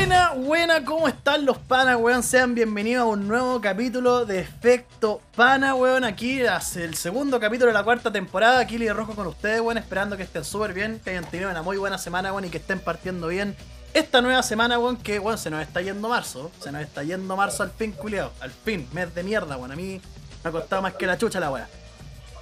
Buena, buena, ¿cómo están los panas, weón? Sean bienvenidos a un nuevo capítulo de Efecto Pana, weón. Aquí el segundo capítulo de la cuarta temporada. Aquí Lidia Rojo con ustedes, weón. Esperando que estén súper bien, que hayan tenido una muy buena semana, weón, y que estén partiendo bien esta nueva semana, weón, que, weón, se nos está yendo marzo. Se nos está yendo marzo al fin, culiado. Al fin, mes de mierda, weón. A mí me ha costado más que la chucha la weá.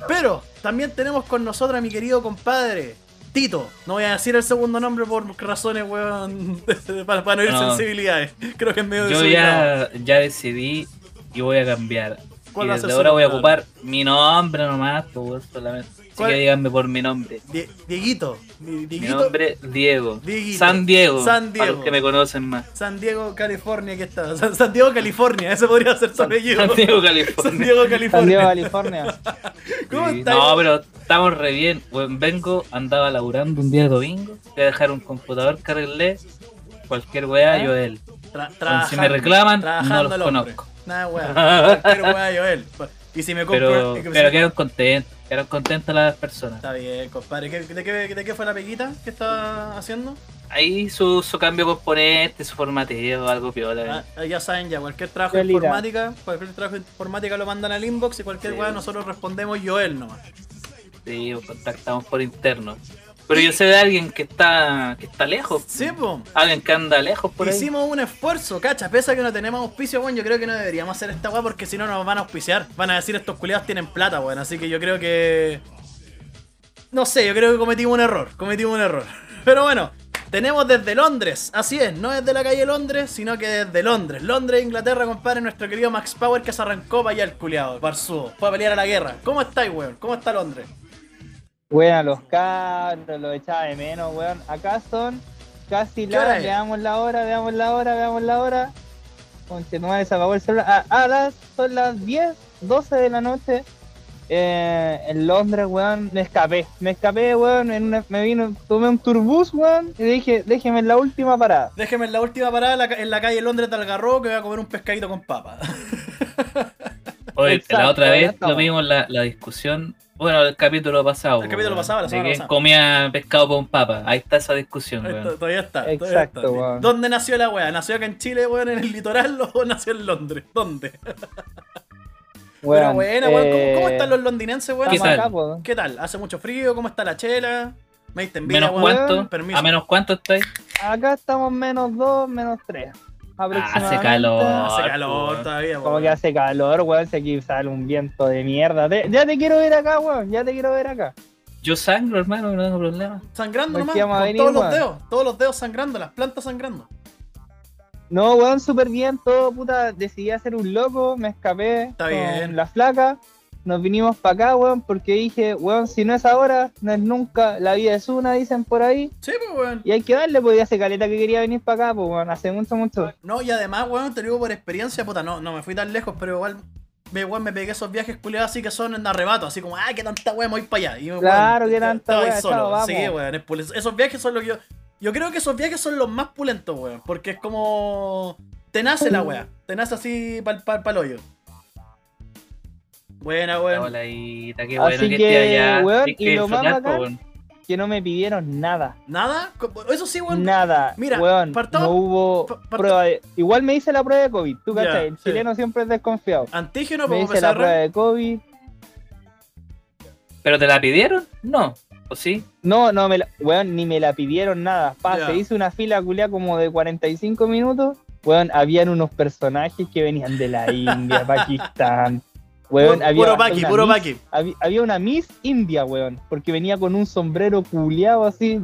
Pero también tenemos con nosotros a mi querido compadre, Tito. No voy a decir el segundo nombre por razones, weón, para, para no ir No. sensibilidades. Creo que es medio Yo ya, ya decidí y voy a cambiar. ¿Cuál Y desde ahora voy a ocupar mi nombre nomás, pues, solamente. Así ¿Cuál? que díganme por mi nombre. Die- Dieguito. Di- Mi nombre Diego. Dieguito. San Diego. San Para Diego. los que me conocen más. San Diego, California, ¿qué está? San, San Diego, California. Ese podría ser su apellido. San Diego, San California. Diego, San Diego, California. California. ¿Cómo Sí? No, pero estamos re bien. Bueno, vengo, andaba laburando un día de domingo. Voy a dejar un computador que arreglé. Cualquier weá, ¿Ah? yo él. Tra- Si me reclaman, no trabajando los conozco. Nada, weá. Cualquier weá, yo él. Y si me compro. Pero, y que- pero quedaron contentos. Quedaron contentas las personas. Está bien, compadre. ¿Qué- de, qué, ¿De qué fue la peguita que estaba haciendo? Ahí su, su cambio de componente, su formateo, algo piola. Ah, ya saben, ya cualquier trabajo de informática, cualquier trabajo de informática lo mandan al inbox y cualquier Sí. weá nosotros respondemos yo él nomás. Sí, o contactamos por interno. Pero yo sé de alguien que está que está lejos. Sí, po. Alguien que anda lejos por ahí. Hicimos un esfuerzo, cacha, pese a que no tenemos auspicio, bueno, yo creo que no deberíamos hacer esta weá porque si no nos van a auspiciar. Van a decir estos culiados tienen plata, weón. Así que yo creo que. No sé, yo creo que cometimos un error. Cometimos un error. Pero bueno, tenemos desde Londres. Así es, no desde la calle Londres, sino que desde Londres. Londres, Inglaterra, compadre, nuestro querido Max Power que se arrancó para allá el culiado, Barzudo. Fue a pelear a la guerra. ¿Cómo estáis, weón? ¿Cómo está Londres? Weón, los cabros, los echaba de menos, weón. Acá son casi ¿Qué hora las, veamos la hora, veamos la hora, veamos la hora. Me se apagó el celular. Ah, ah, las, son las 10, 12 de la noche. Eh, en Londres, weón, me escapé. Me escapé, weón, en una- me vino, tomé un turbús, weón, y dije, déjeme en la última parada. Déjeme en la última parada en la ca- en la calle Londres de Algarrobo que voy a comer un pescadito con papa. Oye, Exacto, la otra vez lo vimos la, la discusión. Bueno, el capítulo pasado. El capítulo pasado, la de semana que pasada. comía pescado con papa. Ahí está esa discusión, weón. está, Todavía está. todavía Exacto, está. weón. ¿Dónde nació la weá? ¿Nació acá en Chile, weón, en el litoral o nació en Londres? ¿Dónde? Pero Weón, buena, weón. ¿Cómo, cómo eh, están los londinenses, weón? ¿Qué tal? ¿Qué tal? ¿Hace mucho frío? ¿Cómo está la chela? ¿Me diste envidia, ¿Menos weón? cuánto? Permiso. ¿A menos cuánto estáis? Acá estamos menos 2, menos 3. Hace calor. Hace calor weón. todavía, Como que hace calor, weón, si aquí sale un viento de mierda. Te- ya te quiero ver acá, weón, ya te quiero ver acá. Yo sangro, hermano, no tengo problema. Sangrando ¿Por nomás, con venir, todos los dedos. Todos los dedos sangrando, las plantas sangrando. No, weón, súper bien, todo, puta, decidí hacer un loco, me escapé Está con bien. la flaca, nos vinimos para acá, weón, porque dije, weón, si no es ahora, no es nunca, la vida es una, dicen por ahí, Sí, pues, weón. y hay que darle, pues ya hace caleta que quería venir para acá, pues, weón, hace mucho, mucho. No, y además, weón, te digo por experiencia, puta, no, no me fui tan lejos, pero igual, me, weón, me pegué esos viajes culiados así que son en arrebato, así como, ay, qué tanta weón, voy para allá. Y, weón, Claro, qué tanta weá, solo. chao, vamos. Sí, weón, esos viajes son lo que yo. Yo creo que esos viajes son los más pulentos, weón, porque es como. Te nace la weá, te nace así pa'l pal, pal hoyo. Buena, weón. Hola, y qué Así bueno que, que, esté allá. weón, y lo más bacán- po, weón. Que no me pidieron nada. ¿Nada? Eso sí, weón. Nada, mira, weón, no hubo prueba de... Igual me hice la prueba de COVID, tú cachai, el sí. chileno siempre es desconfiado. Antígeno, me hice la prueba de COVID, ¿Pero te la pidieron? No. ¿O sí? no, no, me la... weón, ni me la pidieron nada, pa, se hizo una fila culia como de 45 minutos, weón, habían unos personajes que venían de la India, Pakistán, weón, había puro paqui, puro Miss- paqui. Había, había una Miss India, weón, porque venía con un sombrero culiado así,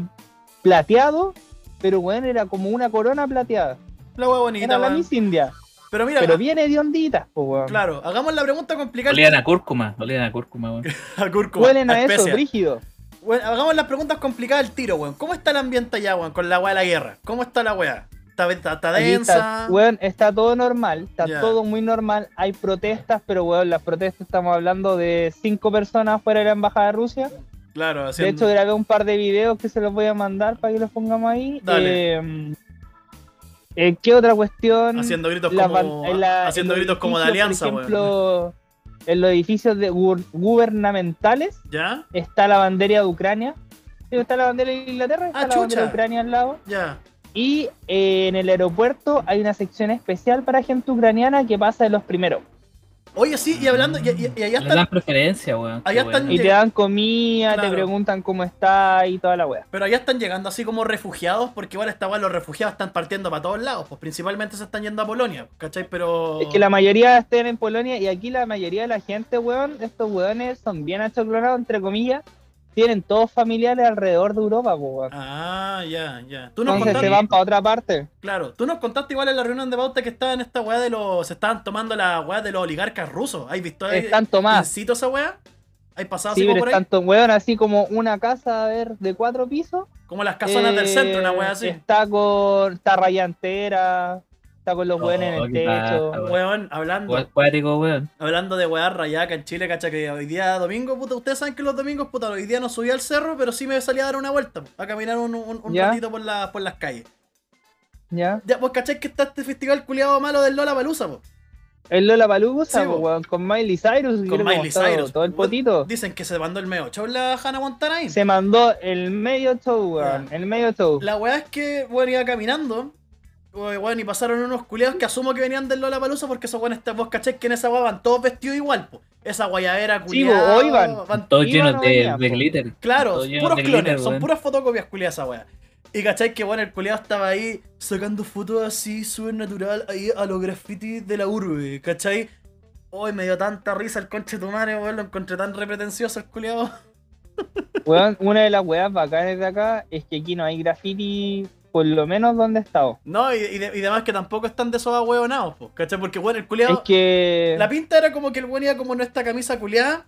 plateado, pero weón, era como una corona plateada. La weá bonita, Era la weón. Miss India. Pero mira, Pero viene de onditas, po, weón. claro, hagamos la pregunta complicada. Olían a cúrcuma. Olían a cúrcuma, weón. A cúrcuma, Huelen a eso, especia. brígido. Bueno, hagamos las preguntas complicadas al tiro, weón. ¿Cómo está el ambiente allá, weón, con la weá de la guerra? ¿Cómo está la weá? ¿Está, está, está densa? está, weón, está todo normal, está todo muy normal. Hay protestas, pero weón, las protestas estamos hablando de cinco personas fuera de la embajada de Rusia. Claro, De haciendo... hecho, grabé un par de videos que se los voy a mandar para que los pongamos ahí. Dale. Eh, eh, ¿Qué otra cuestión? haciendo gritos La como, ban- en la- haciendo en gritos como de alianza, Por weón. ejemplo, en los edificios de gu- gubernamentales ¿Ya? está la bandera de Ucrania. Está la bandera de Inglaterra está Ah, la bandera de Ucrania al lado. Ya. Y eh, en el aeropuerto hay una sección especial para gente ucraniana que pasa de los primeros. Oye, sí, y hablando, y, y- y allá Le están, dan preferencia, weón. Allá están. Y te dan comida, Claro. te preguntan cómo está y toda la wea. pero allá están llegando así como refugiados, porque igual esta weá, los refugiados están partiendo para todos lados, pues principalmente se están yendo a Polonia, ¿cachai? Pero... Es que la mayoría estén en Polonia y aquí la mayoría de la gente, weón, estos weones son bien achoclonados, entre comillas. Tienen todos familiares alrededor de Europa, weón. Ah, ya, ya. Tú nos Entonces contaste, se van para otra parte. claro, tú nos contaste igual en la reunión de pauta que estaba en esta weá de los... Se estaban tomando la weá de los oligarcas rusos. ¿Has visto ahí? Están. ¿Incito esa weá? ¿Hay pasado Sí, así pero por ahí? tanto weón, así como una casa, a ver, de cuatro pisos. Como las casonas del Eh, centro, una weá así. Está con. Está rayantera. Está con los Oh, weones en el paja, techo. weón. Weón, hablando... Weón weón. Hablando de weá rayaca en Chile, cacha que hoy día domingo, puta, ustedes saben que los domingos, puta, hoy día no subí al cerro, pero sí me salí a dar una vuelta, a caminar un, un, un ¿Ya? ratito por, la, por las calles. ¿Ya? Ya, pues cachai que está este festival culiado malo del Lola Palusa, po. El Lola Palusa, Sí, po. weón, con Miley Cyrus. Con Miley Cyrus. Todo el potito. Dicen que se mandó el medio show la Hannah Montana ahí. Se mandó el medio show, weón. El medio show. La weá es que, bueno, iba caminando. Weón, y pasaron unos culiados que asumo que venían del Lola Palusa porque esos weones, vos cachai que en esa weá van todos vestidos igual, po. Esa guayadera Sí, culiada. hoy van. van Todos llenos de, glitter. Claro, Todos puros clones, glitter, son puras fotocopias culiadas esa wea. Y cachai que bueno, el culiado estaba ahí sacando fotos así, súper natural, ahí a los grafitis de la urbe, ¿cachai? Hoy me dio tanta risa el conche de tu madre, weón, lo encontré tan repretencioso el culiado. Weón, una de las weas bacanas de acá es que aquí no hay graffiti, por lo menos donde he estado. No, y, y, de- y además que tampoco están de esos ahueonados, po, ¿cachai? Porque bueno, el culiado. Es que. La pinta era como que el weón iba como en esta camisa culiada,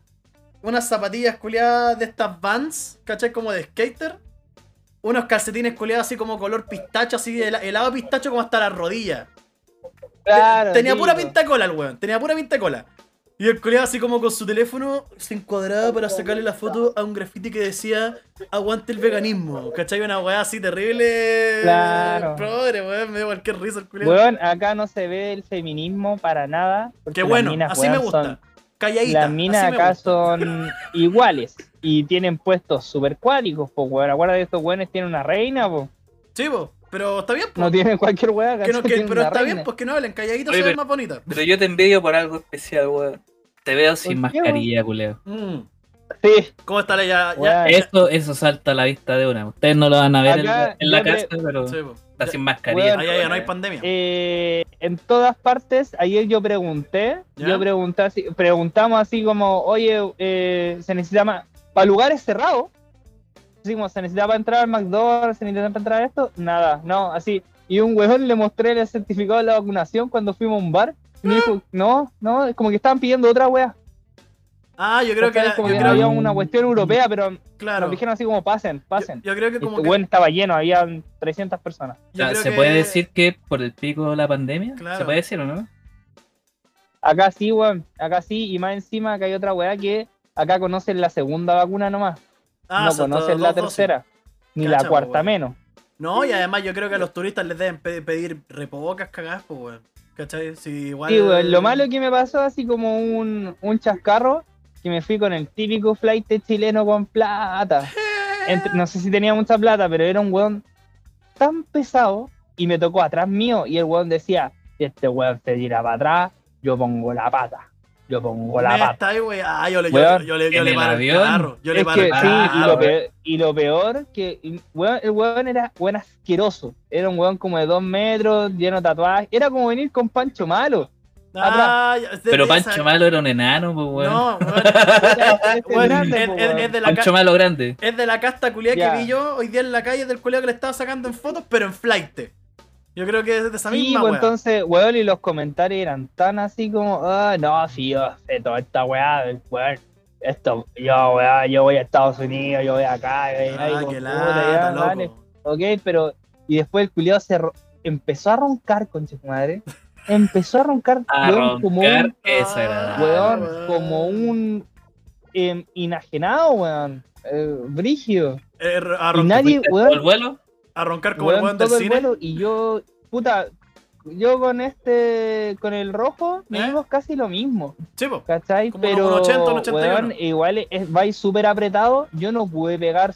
unas zapatillas culiadas de estas vans, ¿cachai? Como de skater. Unos calcetines culiados así como color pistacho, así hela- helado pistacho como hasta las rodillas. Claro, tenía pura pinta de cola el weón, tenía pura pinta de cola. Y el culiado así como con su teléfono se encuadraba para sacarle la foto a un graffiti que decía aguante el veganismo. ¿Cachai? Una weá así terrible. Claro. Pobre weón, me dio cualquier risa el culiado. Weón, acá no se ve el feminismo para nada. Qué bueno, minas, así weón, me gusta. son- Calladita. las minas así me acá gusta. son iguales y tienen puestos super cuáticos, pues weón. Acuérdate de estos weones tienen una reina, pues. Sí, po, pero está bien, po. No tienen cualquier weá, Que no- que- Tienen pero está reina. bien, pues que no hablen, calladitos se ven más bonitas. Pero yo te envidio por algo especial, weón. Te veo sin ¿Por qué, mascarilla, culeo. Mm. Sí, ¿Cómo está la ya? Eso, eso salta a la vista de una. Ustedes no lo van a ver en, Acá la- en casa, pero sí, está Ya- sin mascarilla. Weón. Allá ya no hay pandemia. eh, en todas partes, ayer yo pregunté, ¿Ya? yo pregunté así, preguntamos así como, oye, eh, se necesita más, para lugares cerrados, así como se necesita para entrar al McDonald's, se necesita para entrar a esto, nada, no, así. Y un huevón le mostré el certificado de la vacunación cuando fuimos a un bar, y me dijo, no, no, es como que estaban pidiendo otra wea. Ah, yo creo como yo que creo, había una cuestión europea, pero claro. nos dijeron así como pasen, Yo, pasen. yo creo que como que weón estaba lleno, había 300 personas. yo ¿Se que- puede decir que por el pico de la pandemia? Claro. ¿Se puede decir o no? Acá sí, weón. Acá sí, y más encima que hay otra weá que acá conocen la segunda vacuna nomás. Ah, no todos la tercera. Ni Cacha, la cuarta menos. No, y además yo creo que a los turistas les deben pe- pedir repobocas cagadas, pues, weón. ¿Cachai? Si igual. Sí, weón. Lo malo que me pasó así como un, un chascarro, que me fui con el típico flight chileno con plata. Entre- no sé si tenía mucha plata, pero era un weón tan pesado y me tocó atrás mío y el weón decía, si este weón se tira para atrás, yo pongo la pata. Yo pongo la pata. ahí, wey. Ah, yo le, yo, yo le, yo le paro el carro. Yo le Es paro que el sí, y lo, peor, y lo peor que y, weón, el weón era weón asqueroso. Era un weón como de dos metros, lleno de tatuajes. Era como venir con Pancho Malo. Ah, Pero Pancho esa- Malo era un enano, pues, weón. No, weón. Pancho Malo grande. es de la casta culiada que vi yo hoy día en la calle del culiado que le estaba sacando en fotos, pero en flight. Yo creo que es de esa Sí, misma pues entonces, weón, y los comentarios eran tan así como, ah, no, sí, yo sé toda esta weá, weón. Esto, yo, weá, yo voy a Estados Unidos, yo voy acá, y Ah, qué lata, loco. Ok, pero. Y después el culiado se ro- empezó a roncar, concha su madre. Empezó a roncar, A weón, como un, eso era. weón, weón. como un em, enajenado, weón. Eh, brígido. Eh, a, Y nadie, ¿Todo el weón, vuelo? A roncar como el weón, weón del el cine. vuelo. Y yo, puta, yo con este, con el rojo, ¿Eh? medimos casi lo mismo. Sí, po. ¿Cachai? Como Pero, un 80, un 81. weón, igual es, vais súper apretado. Yo no pude pegar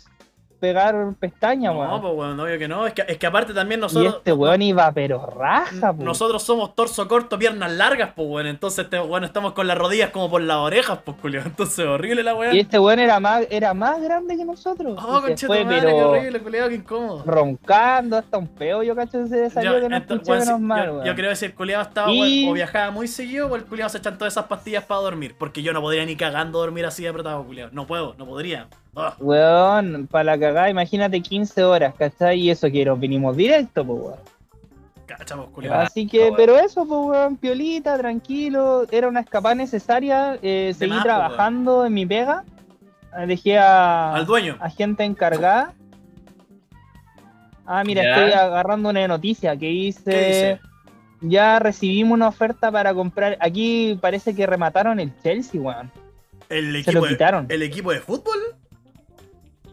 pegar pestaña, No, weón. pues weón, obvio que no. Es que, es que aparte también y nosotros. este weón iba pero raja, po. Nosotros somos torso corto, piernas largas, pues weón. Entonces, este, bueno, estamos con las rodillas como por las orejas, pues culio. Entonces, horrible la weá. Y este weón era más, era más grande que nosotros. Oh, Y se conche tu fue, madre, pero qué horrible, culiado, qué incómodo. roncando hasta un peo, yo cacho se salió Yo, que no escuché weón, menos mal, yo- weón. yo creo que si el culiado estaba Y- weón, o viajaba muy seguido, o el culiado se echan todas esas pastillas para dormir. Porque yo no podría ni cagando dormir así de apretado, culiado. No puedo, no podría. Ah, Weón, para la cagada, imagínate 15 horas, ¿cachai? Y eso que nos vinimos directo, pues weón. cachamos, culiado. Así que, weón. pero eso, pues weón, piolita, tranquilo, era una escapada necesaria, eh, seguí más, trabajando en mi pega, Eh, dejé a, Al dueño. a gente encargada. Ah, mira, Ya. estoy agarrando una noticia que hice. ¿Qué dice? Ya recibimos una oferta para comprar. Aquí parece que remataron el Chelsea, weón. El Se equipo, lo de, quitaron. el equipo de fútbol.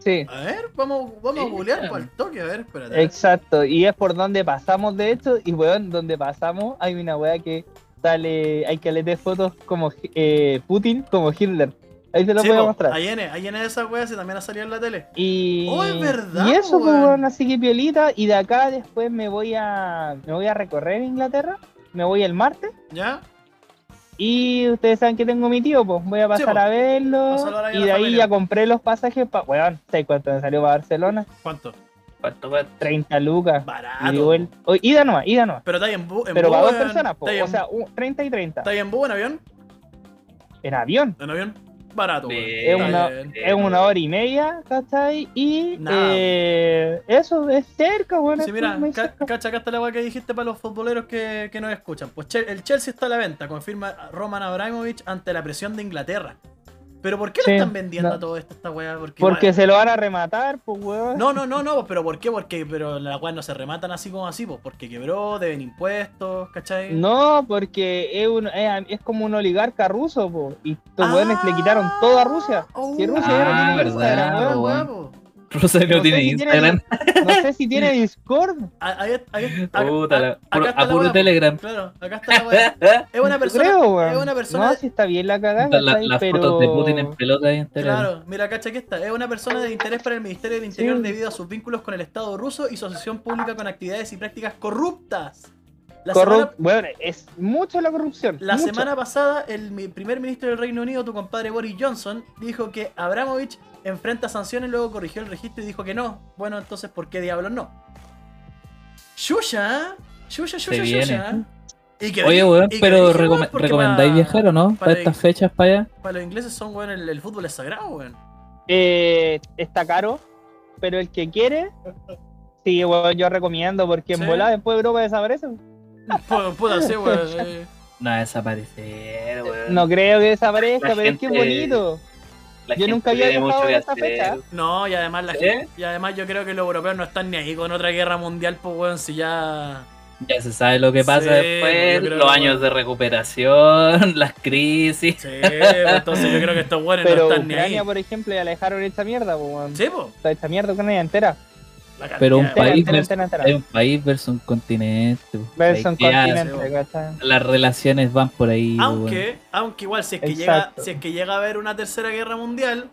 Sí, A ver, vamos, vamos a googlear para el toque, a ver, espérate. exacto. Y es por donde pasamos, de hecho. Y weón, donde pasamos hay una weá que sale. Hay que leer fotos como eh, Putin, como Hitler. Ahí te lo Sí, voy a mostrar. Ahí en, ahí en esas weas y también ha salido en la tele. Y, Oh, es verdad, y eso, pues, weón. weón, así que piolita. Y de acá después me voy a me voy a recorrer Inglaterra. Me voy el martes. ¿Ya? Y ustedes saben que tengo mi tío, pues voy a pasar po. a verlo. A Y de ahí familia. ya compré los pasajes para. Weón, ¿sabes cuánto me salió para Barcelona? ¿Cuánto? ¿Cuánto, cuánto? 30 lucas. Barato. Y el... o- ida nomás, ida nomás. Pero está en, en Pero para dos en- personas, po. ahí o en- sea, un- 30 y 30. ¿Está en bus, en avión? En avión. ¿En avión? Barato. Es una, es una hora y media, ¿cachai? Y eh, eso es cerca, bueno. Sí, mira, ca- cacha, acá está la que dijiste para los futboleros que, que nos escuchan. Pues Che- el Chelsea está a la venta, confirma Roman Abramovich ante la presión de Inglaterra. Pero ¿por qué Sí, lo están vendiendo no. a todo esto esta weá? Porque, Porque se lo van a rematar, pues, weón. No, no, no, no, pero ¿por qué? Porque pero las weas no se rematan así como así, pues porque quebró, deben impuestos, ¿cachai? No, porque es, un, es, es como un oligarca ruso, po, y estos Ah. weones le quitaron todo a Rusia. Si Rusia no Ah, verdad, Instagram, weón. weón. weón. Rosario No sé tiene si tiene- Instagram. No sé si tiene Discord. Ah, ahí- ahí- acá- Puta, la- acá puro- está a puro wea, Telegram. Claro, acá está la weá. Es una persona. creo, es una persona. No, si está bien la cagada. Las pero... fotos de Putin en pelota ahí en Telegram. Claro, mira, cacha que esta es una persona de interés para el Ministerio del Interior Sí. debido a sus vínculos con el Estado ruso y su asociación pública con actividades y prácticas corruptas. La, semana, Bueno, es mucho la corrupción. la mucho. semana pasada, el primer ministro del Reino Unido, tu compadre Boris Johnson, dijo que Abramovich enfrenta sanciones, luego corrigió el registro y dijo que no. Bueno, entonces, ¿por qué diablos no? Shusha, Shusha, Shusha, viene. Shusha. Y que- Oye, weón, y pero dije, ¿recomendáis para- viajar o no? para Para estas fechas para allá. Para los ingleses son, weón, el, el fútbol es sagrado, weón. Eh, está caro, pero el que quiere, sí, weón, yo recomiendo, porque en volada después de Europa desaparece. Pu- Puta, sí, weón. eh. No va a desaparecer, weón. No creo que desaparezca, La pero es que es gente- bonito. La yo gente nunca había tiene mucho que esta hacer. fecha. No, y además la ¿Sí? gente- y además yo creo que los europeos no están ni ahí con otra guerra mundial, pues weón, si ya. Ya se sabe lo que pasa Sí, después, los que- años de recuperación, las crisis. Sí, pues, entonces yo creo que estos weones Pero no están ni ahí. Ucrania, por ejemplo, ya la dejaron esta mierda, pues, weón. Sí, pues. Está esta mierda Ucrania entera. Pero un país entera, versus, entera, entera. es un país versus un continente. pues. Versus un continente. Las relaciones van por ahí. Aunque, aunque igual si es que llega, si es que llega a haber una tercera guerra mundial,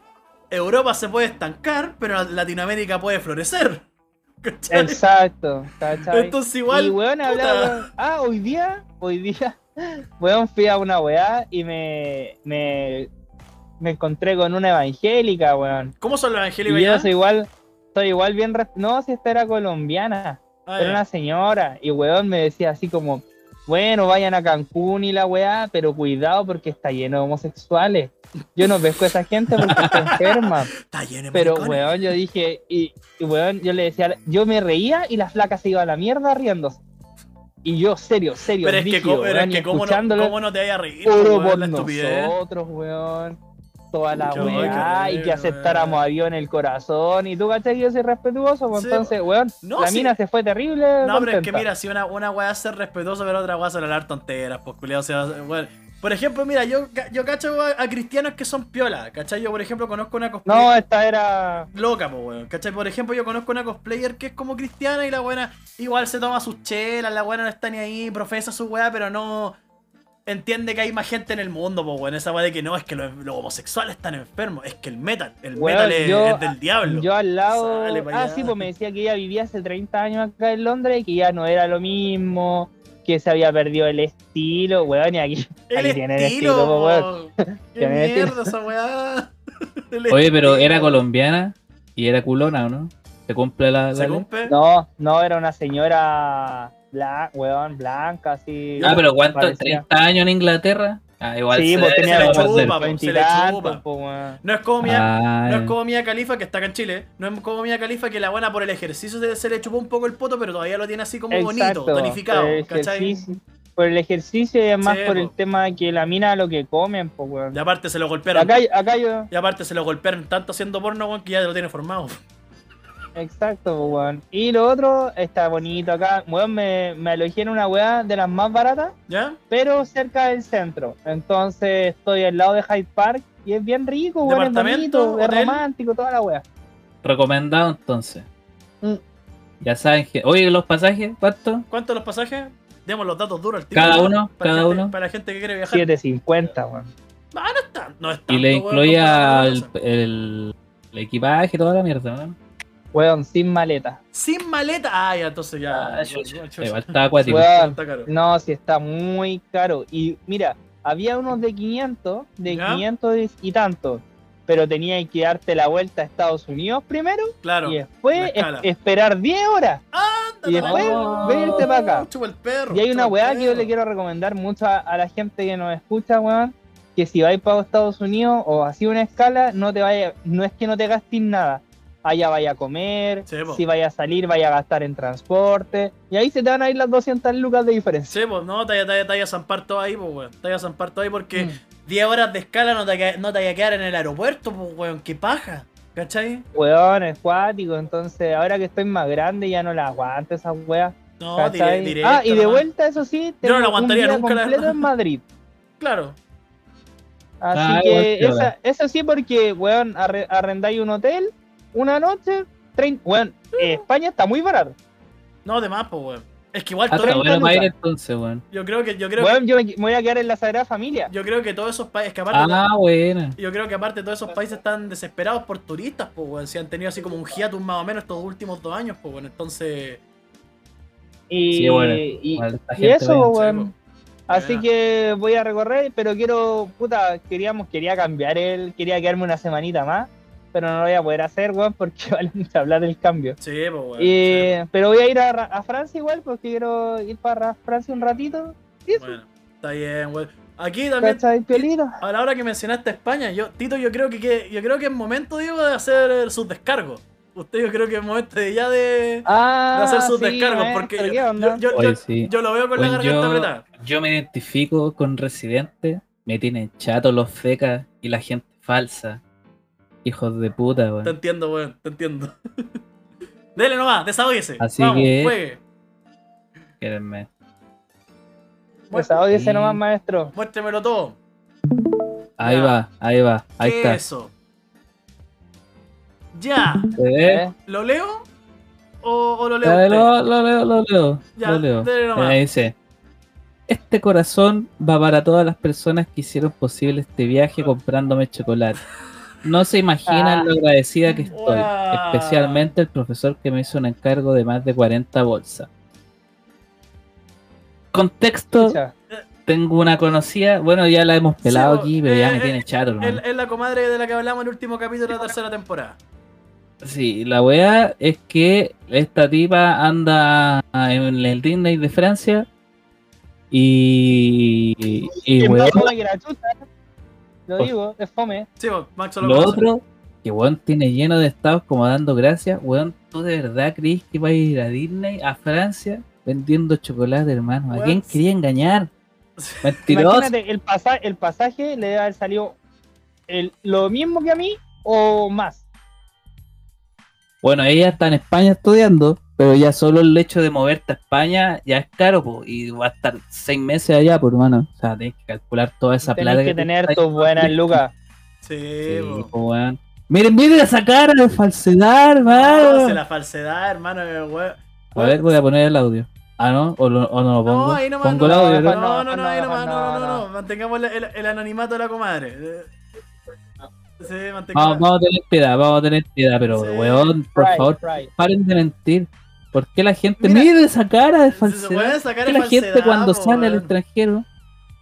Europa se puede estancar, pero Latinoamérica puede florecer. ¿Cachai? Exacto, ¿cachai? Entonces igual. y weón, hablaba, ah, hoy día, hoy día, weón, fui a una weá y me, me, me encontré con una evangélica, weón. ¿Cómo son los evangélicos Y yo soy igual, soy igual bien, no, si esta era colombiana, Ah, era una señora, y weón me decía así como, bueno, vayan a Cancún y la weá, pero cuidado porque está lleno de homosexuales. Yo no pesco a esa gente porque está enferma. Está lleno de Pero, maricones. weón, yo dije, y, y, weón, yo le decía, yo me reía y la flaca se iba a la mierda riéndose. Y yo, serio, serio, Pero es que, brígido, co- pero weón, que cómo, no, escuchándolo, cómo no te vaya a reír, puro weón, por nosotros, weón. Toda la Qué weá, y que aceptáramos a Dios en el corazón. Y tú, ¿cachai? Yo soy respetuoso, pues Sí, entonces, weón, No, la sí. mina se fue terrible. No, pero es que mira, si una, una weá es ser respetuoso, pero otra weá es hablar tonteras, pues culiado. O sea, weón. Por ejemplo, mira, yo, yo cacho a, a cristianos que son piola, ¿cachai? Yo, por ejemplo, conozco una cosplayer No, esta era. loca, pues, weón, ¿cachai? Por ejemplo, yo conozco una cosplayer que es como cristiana y la buena igual se toma sus chelas, la buena no está ni ahí, profesa su weá, pero no. Entiende que hay más gente en el mundo, pues, weón. Esa weá de que no, es que los, los homosexuales están enfermos. Es que el metal, el Weón, metal es, yo- es del diablo. Yo al lado. Ah, allá. sí, pues me decía que ella vivía hace 30 años acá en Londres y que ya no era lo mismo, que se había perdido el estilo, weón, y aquí. el aquí tiene el estilo, po, weón. Qué mierda esa weá. Oye, pero era colombiana y era culona, ¿o no? ¿Se cumple la, la ¿Se cumple? No, no, era una señora blanca, weón, blanca, así. Ah, pero ¿cuánto? Parecía. ¿30 años en Inglaterra? Ah, igual Sí, se- pues se tenía le chupa, po. se le chupa. po. No es como Mia, Ah, no es como Mia Califa que está acá en Chile. No es como Mia Califa que la buena por el ejercicio se, se le chupó un poco el poto, pero todavía lo tiene así como bonito, tonificado. por el ¿Cachai? ejercicio- Por el ejercicio y además Sí, por po. el tema de que la mina lo que comen, pues, weón. Y aparte se lo golpearon. Acá, acá yo. Y aparte se lo golpearon tanto haciendo porno, weón, que ya lo tiene formado. Exacto, weón. Y lo otro está bonito acá. Weón, me, me alojé en una weá de las más baratas, ¿Ya? pero cerca del centro. Entonces estoy al lado de Hyde Park y es bien rico, weón. Es ¿Departamento? bonito, es romántico, toda la weá. Recomendado entonces. Mm. Ya saben que. Oye, los pasajes, ¿cuánto? ¿Cuántos los pasajes? Demos los datos duros al tiro. Cada weón, uno, para cada gente- uno. Para la gente que quiere viajar. 750, weón. Ah, no es tan- no es tanto, Y le weón, incluía el, el, el equipaje y toda la mierda, ¿no? Weón, sin maleta. Sin maleta. Ah, ya, entonces ya. Ah. Igual está acuático. Weón, no, si está muy caro. Y mira, había unos de 500, de ¿Ya? 500 y tanto. Pero tenía que darte la vuelta a Estados Unidos primero Claro. y después es- esperar 10 horas. Anda, y después Oh. venirte para acá. Chupa el perro. Y hay una weá que yo le quiero recomendar mucho a, a la gente que nos escucha, weón. Que si vais para Estados Unidos o así una escala, no te vaya, no es que no te gastes nada. Allá vaya a comer, Sí, si vaya a salir, vaya a gastar en transporte. Y ahí se te van a ir las 200 lucas de diferencia. Sí, pues no, te vaya a zampar todo ahí, pues, weón. Te vaya a zampar todo ahí porque Mm. 10 horas de escala no te, no te vaya a quedar en el aeropuerto, pues, weón. Qué paja. ¿Cachai? Weón, es cuático. Entonces, ahora que estoy más grande, ya no la aguanto esas weas. No, ¿cachai? diré, ah, y de nomás. vuelta, eso sí, Yo no la aguantaría un día nunca, completo en Madrid. Claro. Así Ah, que esa, eso sí, porque, weón, arre- arrendáis un hotel una noche, 30, weón, eh, España está muy barato. No, de más, pues, weón. Es que igual todo- está 30 bueno ir entonces, weón. yo creo que yo creo Weón, yo me, voy a quedar en la Sagrada Familia. que yo creo que todos esos países que aparte Ah, buena. yo creo que aparte todos esos países están desesperados por turistas, pues, weón. Si han tenido así como un hiatus más o menos estos últimos dos años, pues, bueno, entonces Y, Sí, bueno, y, eso, weón. Sí, Así que voy a recorrer, pero quiero, puta, queríamos, quería cambiar el, quería quedarme una semanita más, pero no lo voy a poder hacer, weón, porque vale mucha plata el cambio. sí, pues, weón. Y- sí. Pero voy a ir a, Ra- a Francia igual, porque quiero ir para Francia un ratito. Y eso, Bueno, está bien, weón. Aquí también. A la hora que mencionaste España, yo, Tito, yo creo que, que- yo creo que es momento, digo, de hacer sus descargos. Usted yo creo que es momento de ya de, Ah, de hacer sus sí, descargos, porque ¿qué yo, yo- yo- yo- sí. yo lo veo con la garganta yo, apretada. yo me identifico con Residente. Me tienen chato los fecas y la gente falsa. Hijos de puta, Te weón. entiendo, weón, te entiendo. Dele nomás, desahógese. Así Vamos, que- juegue. Quédenme. Desahógese Sí. nomás, maestro. Muéstremelo todo. Ahí Ya. va, ahí va, ahí ¿Qué está. es eso? Ya. ¿Eh? ¿Lo leo? ¿O, o lo leo? Ya, usted? lo, lo leo, lo leo. Ya, lo leo. dele nomás. Ahí dice. Este corazón va para todas las personas que hicieron posible este viaje comprándome chocolate. No se imaginan Ah. lo agradecida que estoy, especialmente el profesor que me hizo un encargo de más de 40 bolsas. Contexto, Escucha, tengo una conocida, bueno ya la hemos pelado Sí, aquí, pero ya eh, me eh, tiene chato, hermano. Es la comadre de la que hablamos en el último capítulo de la tercera temporada. Sí, la weá es que esta tipa anda en el Disney de Francia y, y weón, Lo digo, es fome. Sí, pues, Max lo otro, que weón tiene lleno de estados como dando gracias, weón, ¿tú de verdad crees que va a ir a Disney, a Francia, vendiendo chocolate, hermano? ¿A quién quería engañar? Mentiroso. Imagínate, el, pasa el pasaje le debe haber salido el, lo mismo que a mí o más. Bueno, ella está en España estudiando, pero ya solo el hecho de moverte a España ya es caro, po, y va a estar seis meses allá, por hermano. O sea, tienes que calcular toda esa plata. Tenés que te tener tus buenas lucas. Sí, Sí, po. po, weón. Miren, miren esa cara de falsedad, No, hermano. se la falsedad, hermano, eh, weón. A ver, voy a poner el audio. Ah, ¿no? ¿O, lo- o no lo pongo? No, ahí nomás. pongo no, el audio, no, ¿no? no, no, no, no, ahí nomás, no, no, no, no, no. Mantengamos el, el- el anonimato de la comadre. Vamos, vamos a tener piedad, vamos a tener piedad, pero Sí. weón, por Right, favor, right. paren de mentir. ¿Por qué la gente Mira, mide esa cara de Se- se falsedad? sacar ¿Por qué de la gente cuando sale al extranjero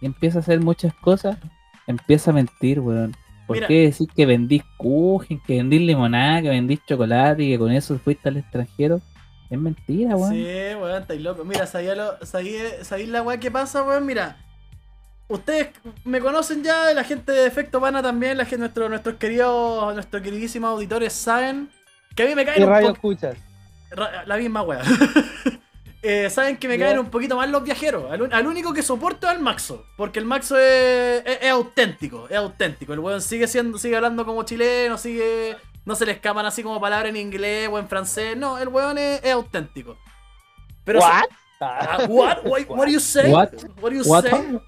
y empieza a hacer muchas cosas, empieza a mentir, weón? ¿Por Mira. qué decir que vendís kuchen, que vendís limonada, que vendís chocolate y que con eso fuiste al extranjero? Es mentira, weón. Sí, weón, estáis loco. Mira, ¿sabéis lo- la weá que pasa, weón? Mira, ustedes me conocen ya, la gente de Efecto Pana también, la gente, nuestro, nuestros queridos, nuestros queridísimos auditores saben que a mí me ¿Qué caen un radio poco. escuchas? La misma wea. Eh, saben que me caen un poquito más los viajeros. Al, único que soporto es al Maxo. Porque el Maxo es, es- es auténtico. Es auténtico. El weón sigue siendo, sigue hablando como chileno, sigue. No se le escapan así como palabras en inglés o en francés. No, el weón es, es auténtico. Pero ¿What? Ah, what? What? What do you say? What? What do you What? say?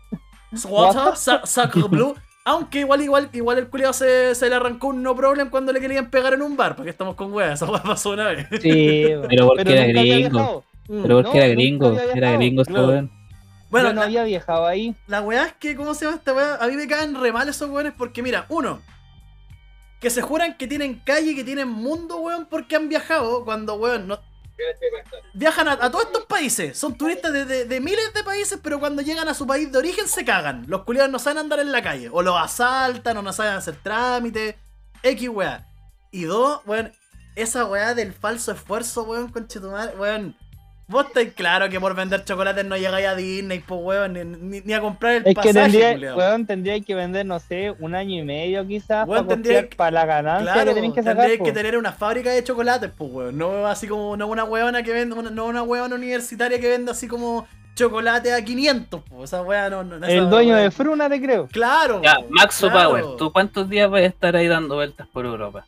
Water, sa- sacre blue. Aunque igual, igual, igual el culiao se, se le arrancó un no problem cuando le querían pegar en un bar, porque estamos con weas, esa wea pasó una vez. Sí, weón. Pero porque era gringo. viajado. Pero Mm. No, porque era gringo, era gringo este Claro. weón. Bueno, Yo no la, había viajado ahí. la weá es que, ¿cómo se llama esta weá? A mí me caen re mal esos weones porque, mira, uno, que se juran que tienen calle, que tienen mundo, weón, porque han viajado cuando, weón, no... Viajan a, todos estos países, son turistas de, miles de países, pero cuando llegan a su país de origen se cagan. Los culiados no saben andar en la calle, o los asaltan, o no saben hacer trámites, X weá. Y dos, weón, esa weá del falso esfuerzo, weón, conchetumare, weón. Vos estáis claro que por vender chocolates no llegáis a Disney, pues weón, ni, ni- ni a comprar el Es que pasaje, tendría, culiao. weón, tendría que vender, no sé, un año y medio quizás Weón, para, tendría costear que- para la ganancia Claro, que que sacar. tendríais que tener una fábrica de chocolates, pues weón. No así como no una huevona que vende, una- no una huevona universitaria que vende así como chocolate a 500, pues esa hueá no, no- esa El dueño de Fruna, te creo. Claro. Ya, Maxo claro. Power, ¿tú cuántos días vas a estar ahí dando vueltas por Europa?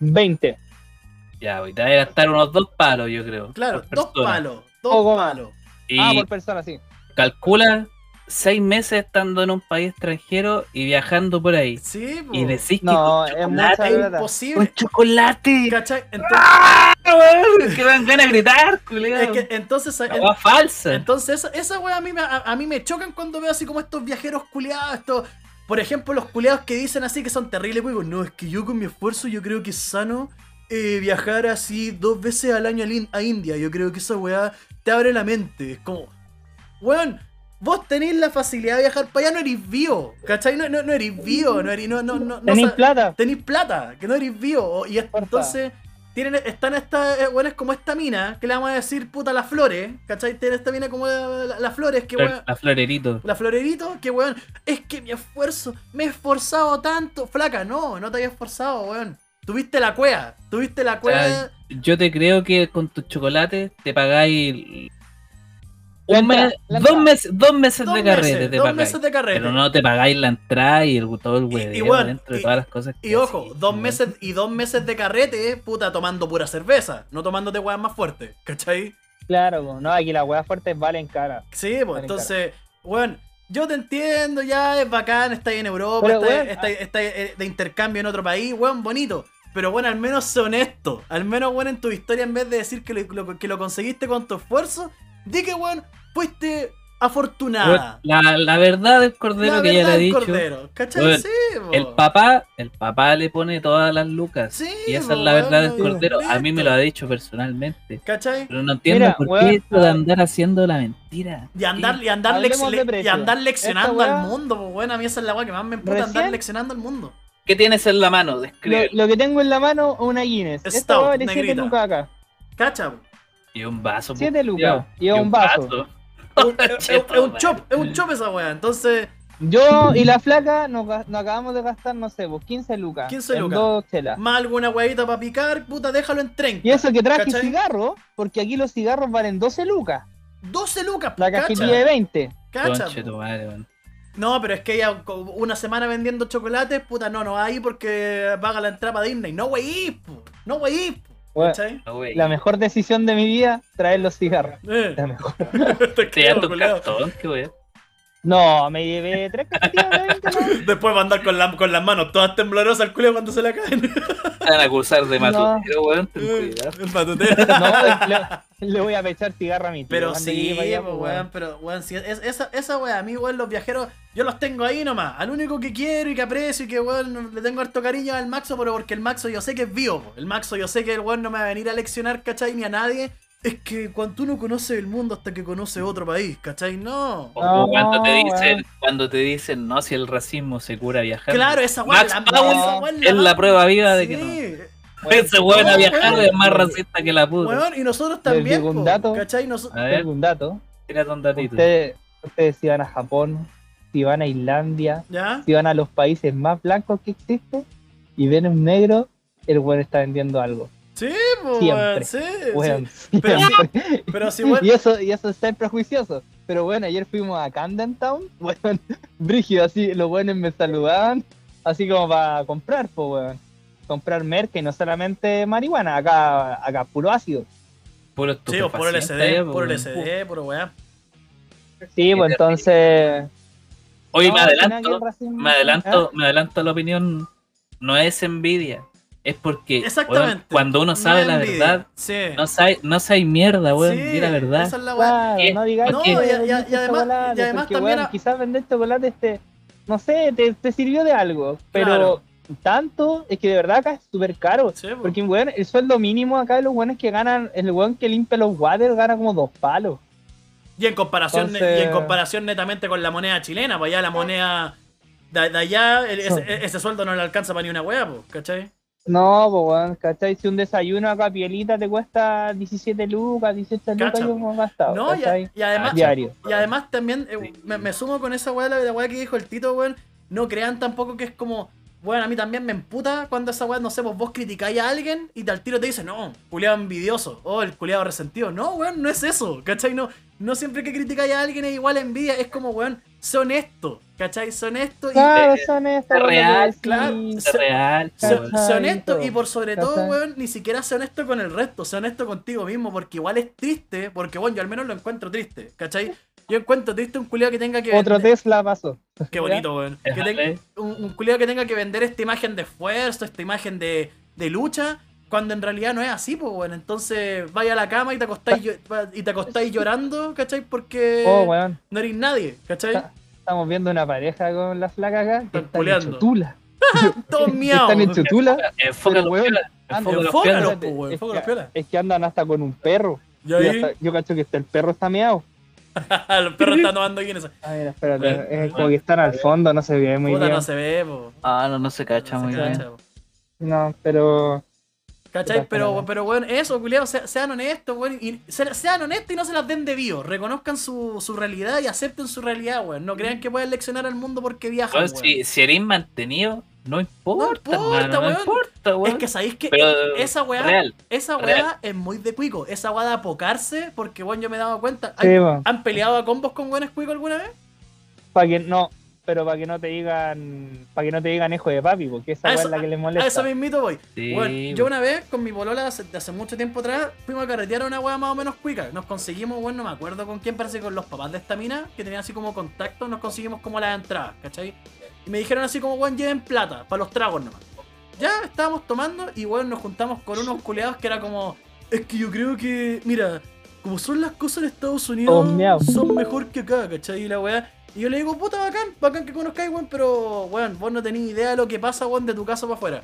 20. Ya, voy, te vas a gastar unos dos palos, yo creo. Claro, dos persona. palos, dos más. palos. Y Ah, por persona, sí. calcula seis meses estando en un país extranjero y viajando por ahí. Sí, po. Y decís No, que es con mucha chocolate. es plata. imposible. ¡Con chocolate! ¿Cachai? Entonces, ¡Ah, weón! Que dan ganas de gritar, culiao. es que entonces, weá falsa. Entonces, esa, esa wea a mí, me, a, a mí me chocan cuando veo así como estos viajeros culiados, estos... Por ejemplo, los culiados que dicen así que son terribles, pues, no, es que yo con mi esfuerzo yo creo que es sano eh, viajar así dos veces al año a, India. Yo creo que esa weá te abre la mente. Es como, weón, vos tenés la facilidad de viajar para allá, no eres vivo, ¿cachai? No, no, no eres vivo, no eres, no, no, no, sa- plata. tenéis plata, que no eres vivo. Y Porfa. entonces, tienen, están estas, eh, weones como esta mina, que le vamos a decir puta las flores, ¿cachai? Tienen esta mina como la- la- las flores, que weón. La florerito. La florerito, que weón, es que mi esfuerzo, me he esforzado tanto. Flaca, no, no te habías esforzado, weón. Tuviste la cueva, tuviste la cueva. sea, Yo te creo que con tus chocolates te pagáis un mes, dos meses, dos meses dos de carrete meses, te dos meses de carrete. Pero no te pagáis la entrada y el, todo el hueveo bueno, dentro de y- todas las cosas que Y ojo, dos meses y dos meses de carrete, puta, tomando pura cerveza, no tomándote weas más fuertes, ¿cachai? Claro, no, aquí las weas fuertes valen cara. Sí, pues entonces, weón, yo te entiendo, ya es bacán, está ahí en Europa, Pero, está, weón, está- está, eh, de intercambio en otro país, weón, bonito. Pero bueno, al menos sé honesto. Al menos, weón, en tu historia, en vez de decir que lo, lo- que lo conseguiste con tu esfuerzo, di que, weón, fuiste afortunada. La, la verdad del cordero La que ya le he dicho. Cordero. El papá, el papá le pone todas las lucas. Sí, y esa es la verdad del cordero. A mí me lo ha dicho personalmente. ¿Cachai? Pero no entiendo Mira, por weón, qué esto de ah, andar haciendo la mentira. Y andar, y andar, y andar leccionando al mundo, pues bueno, a mí esa es la weá que más me emputa andar leccionando al mundo. ¿Qué tienes en la mano? Lo, Describe. lo que tengo en la mano es una Guinness. Stout, wea vale 7 negrita. lucas acá. ¿Cacha? Y un vaso. 7 pues, lucas. Y un vaso. Es un- es, es un chop, es un chop esa weá. Entonces, Yo y la flaca nos, acabamos de gastar, no sé, pues 15 lucas. 15 en lucas. dos chelas. más alguna weadita para picar, puta, déjalo en 30. Y eso que traje ¿Cachai? cigarros, porque aquí los cigarros valen 12 lucas. 12 lucas, La cacha. cajetilla de 20. Cacha, Conche tu madre, weón. No, pero es que ella una semana vendiendo chocolates, puta, no, no hay porque paga la entrada para Disney. No po. No po. Bueno. No, güey. la mejor decisión de mi vida, traer los cigarros. Eh. La mejor. Te Te creo, tu culiao. cartón, qué wey. No, me llevé tres cajetillas de 20, ¿no? Después va a andar con, la- con las manos todas temblorosas al culo cuando se le caen. Van a acusar de No. matutero, weón. ten cuidado. El matutero. No, le, le voy a echar cigarro a mi tío. Pero sí, allá, pues, weón, pero weón, sí, es- esa, esa weá, a mí, weón, los viajeros, yo los tengo ahí nomás. Al único que quiero y que aprecio y que, weón, le tengo harto cariño al Maxo, pero porque el Maxo yo sé que es vivo, el Maxo yo sé que el weón no me va a venir a leccionar, ¿cachai? Ni a nadie. Es que cuando tú no conoces el mundo hasta que conoces otro país, ¿cachai? No. O cuando te dicen, cuando te dicen, no, si el racismo se cura viajando. Claro, esa weá, Max Powell es la prueba viva de que Sí. Ese weón No, ha viajado weón. y es más racista que la puta. Weón, y nosotros también, un dato. ¿cachai? Nos- A ver, un dato. tírate un datito. Ustedes, ustedes si van a Japón, si van a Islandia, ¿Ya? si van a los países más blancos que existen y ven un negro, el weón está vendiendo algo. Sí, pues, Siempre. weón, sí. Weón, sí. Pero, siempre. pero si, weón, Y eso, y eso es ser prejuicioso. Pero bueno, ayer fuimos a Camden Town, weón, brígido, así, los buenos me saludaban, así como para comprar, pues weón. Comprar merca y no solamente marihuana, acá, acá puro ácido. Puro Sí, pues, puro LSD, puro weón. LSD, puro weá. Sí, pues entonces. Oye, no, me adelanto, me adelanto, ¿Ah? me adelanto a la opinión. No es envidia, es porque Exactamente. weón, cuando uno sabe No la envidia. verdad, Sí. no sabe, no sabe mierda, weón, Sí, di la verdad. Esa es la weá. Claro, ¿Qué? no digáis No, que y- además- y además porque, también weón, a- quizás vender chocolate este, no sé, te, te sirvió de algo, pero Claro. tanto es que de verdad acá es súper caro. Sí, po. Porque, weón, el sueldo mínimo acá de los weones que ganan, el weón que limpia los waters gana como dos palos. Y en comparación Entonces- y en comparación netamente con la moneda chilena, pues allá la moneda de, de allá el- ese, ese sueldo no le alcanza para ni una weá, pues, ¿cachai? No, pues weón, ¿cachai? Si un desayuno acá pielita te cuesta 17 lucas, 18 lucas, yo hemos gastado, No, y, ¿cachai? y además Diario. y además también eh, me, me sumo con esa weá, la, la weá que dijo el Tito, weón. No crean tampoco que es como, bueno, a mí también me emputa cuando esa weá, no sé, pues vos criticáis a alguien y al tiro te dice, no, culiado envidioso, o el culiado resentido. No, weón, no es eso, ¿cachai? No, no siempre que criticáis a alguien es igual a envidia, es como, weón, sé honesto, ¿cachai? Sé honesto y Claro, es- son estas es weas que real, claro. Real, Sé, weón. Ajá, sé y por sobre todo, weón, ni siquiera sé honesto con el resto, sé honesto contigo mismo, porque igual es triste, porque bueno, yo al menos lo encuentro triste, ¿cachai? Yo encuentro triste un culiado que tenga que Otro vender- Tesla pasó. Qué bonito, weón. Que Déjale. tenga- un, un culiado que tenga que vender esta imagen de esfuerzo, esta imagen de, de lucha, cuando en realidad no es así, pues, weón. Entonces vaya a la cama y te acostáis, y te acostáis llorando, ¿cachai? Porque Oh, weón. no eres nadie, ¿cachai? Estamos viendo una pareja con la flaca acá que Están en Chutula. Todos miados. Están en Chutula. Enfócalo, enfócalo, es que- piola. Es que andan hasta con un perro. Y Y ahí, hasta- yo cacho que hasta el perro está meado. los perros están tomando Guinness. A ver, espérate. Bueno, es como que están al fondo, no se ve muy Puta, bien. no se ve, po. Ah, no, no se cacha No muy se bien. cacha. No, pero. ¿Cachai? Pero, pero- weón, eso, culiados, se- sean honestos, weón. Y se- sean honestos y no se las den de vivo. Reconozcan su, su realidad y acepten su realidad, weón. No crean que pueden leccionar al mundo porque viajan, Weón, weón. si, si eres mantenido, no importa, No importa, mano, no weón. importa, weón. Es que sabéis que Pero, esa weá, real. esa weá real. es muy de cuico. Esa weá de apocarse, porque weón, yo me he dado cuenta. ¿Hay- Sí, po. ¿Han peleado a combos con buenos cuico alguna vez? Para que no. Pero para que no te digan. Para que no te digan hijo de papi, porque esa A es la que les A molesta. eso mismito voy. Sí, Bueno, yo una vez con mi polola hace, de hace mucho tiempo atrás fuimos a carretear a una weá más o menos cuica. Nos conseguimos, bueno, no me acuerdo con quién, parece que con los papás de esta mina, que tenían así como contacto, nos conseguimos como las entradas, ¿cachai? Y me dijeron así como, weón, lleven plata, para los tragos nomás. Ya estábamos tomando y weón, nos juntamos con unos culeados que era como, es que yo creo que, mira, como son las cosas en Estados Unidos, Oh, son mejor que acá, ¿cachai? Y la weá. Y yo le digo, puta, bacán, bacán que conozcáis, weón, pero, weón, vos no tenéis idea de lo que pasa, weón, de tu casa para afuera.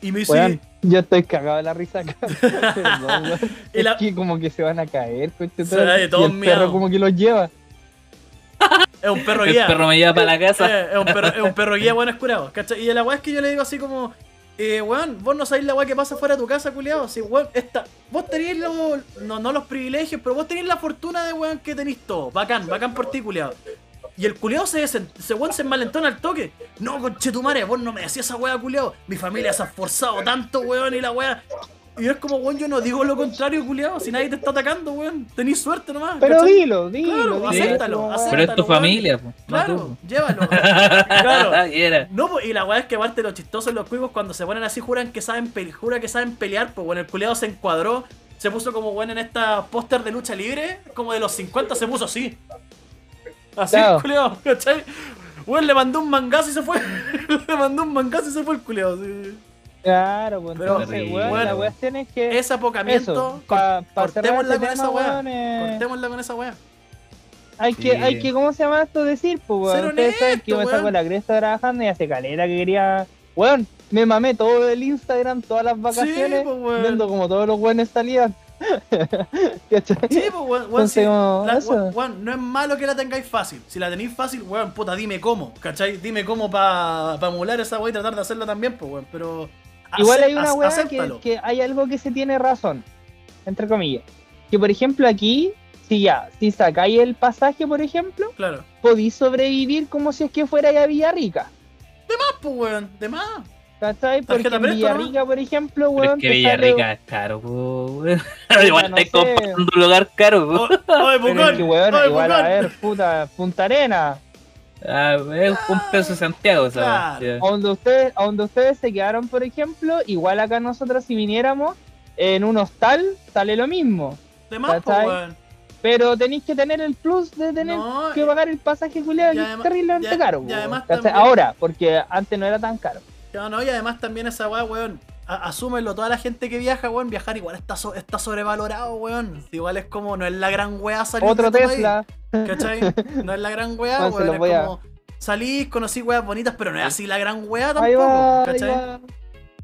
Y me dice, Weón, yo estoy cagado de la risa acá. Perdón, weón. Y la- Es que como que se van a caer, coche, Se de y todos el perro como que los lleva. es un perro El guía. perro me lleva para la casa. Eh, es, un perro, es un perro guía, weón, escurado. ¿cachai? Y la weá es que yo le digo así como, eh, weón, vos no sabéis la weá que pasa fuera de tu casa, culiado. Si, weón, esta, vos tenéis los, no, no los privilegios, pero vos tenéis la fortuna de weón que tenéis todo. Bacán, bacán por ti, culiado. Y el culiao se, desen- se, weón, se envalentona al toque. No, conchetumare, vos no me decías esa weá, culiao. Mi familia se ha esforzado tanto, weón, y la weá. Y es como, weón, yo no digo lo contrario, culiao. Si nadie te está atacando, weón. Tenís suerte nomás. Pero ¿cachai? dilo, dilo. Claro, dilo, acéptalo, weón. acéptalo. Pero es tu weón. familia, po, no Claro, tú. llévalo. claro. No, y la weá es que aparte los chistosos los cuicos cuando se ponen así juran que saben pe- jura que saben pelear, pues bueno, el culiado se encuadró, se puso como bueno en esta póster de lucha libre, como de los 50 se puso así. Así Claro. el culiao, ¿cachai? Weón le mandó un mangazo y se fue. le mandó un mangazo y se fue el culiao. sí. Claro, pues Pero, entonces, weón, bueno, la cuestión es que. Ese apocamiento, eso, cor- pa, pa cerrar cortémosla con esa tema, weá. weón, eh, cortémosla con esa weá. hay Sí. que, hay que, ¿cómo se llama esto? Decir, pues, Ser weón. Ustedes saben que yo me saco weón. la cresta trabajando y hace calera que quería. Weón, me mamé todo el Instagram, todas las vacaciones, pues, weón. viendo como todos los buenos salían. ¿Cachai? Sí, pues, weón, weón, Entonces, sí, como, la- eso. weón, weón, no es malo que la tengáis fácil. Si la tenéis fácil, weón, puta, dime cómo, ¿cachai? Dime cómo para pa emular esa weá y tratar de hacerla también, pues, weón. Pero. Igual hay una weá que, hay algo que se tiene razón, entre comillas. Que por ejemplo aquí, si ya, si sacáis el pasaje, por ejemplo, Claro. podéis sobrevivir como si es que fuera a Villarrica. Ah, pues, weón, de más. ¿Cachai? Porque en. Villarrica, por ejemplo, Pero weón, es que te sale- Villarrica es caro, weón. Igual no estáis sé. comprando un lugar caro. Oh, Oye, Pero Pucón, es que, weón, oye, igual, a ver, puta, Punta Arena, Ah, es un peso Santiago, Claro. ¿sabes? a donde ustedes, a donde ustedes se quedaron, por ejemplo, igual acá nosotros si viniéramos en un hostal, sale lo mismo. De más, pues. Pero tenéis que tener el plus de tener No, que pagar el pasaje culiado y que es terriblemente caro. y weón, además también- Ahora, porque antes no era tan caro. No, no, y además también esa weá, weón. Asúmenlo, toda la gente que viaja, weón, viajar igual está, so- está sobrevalorado, weón. Igual es como, no es la gran weá salir Otro de Tesla. país, ¿cachai? No es la gran weá, weón. Es voy a- como, salís, conocí weas bonitas, pero no es así la gran weá tampoco, va, ahí ¿cachai?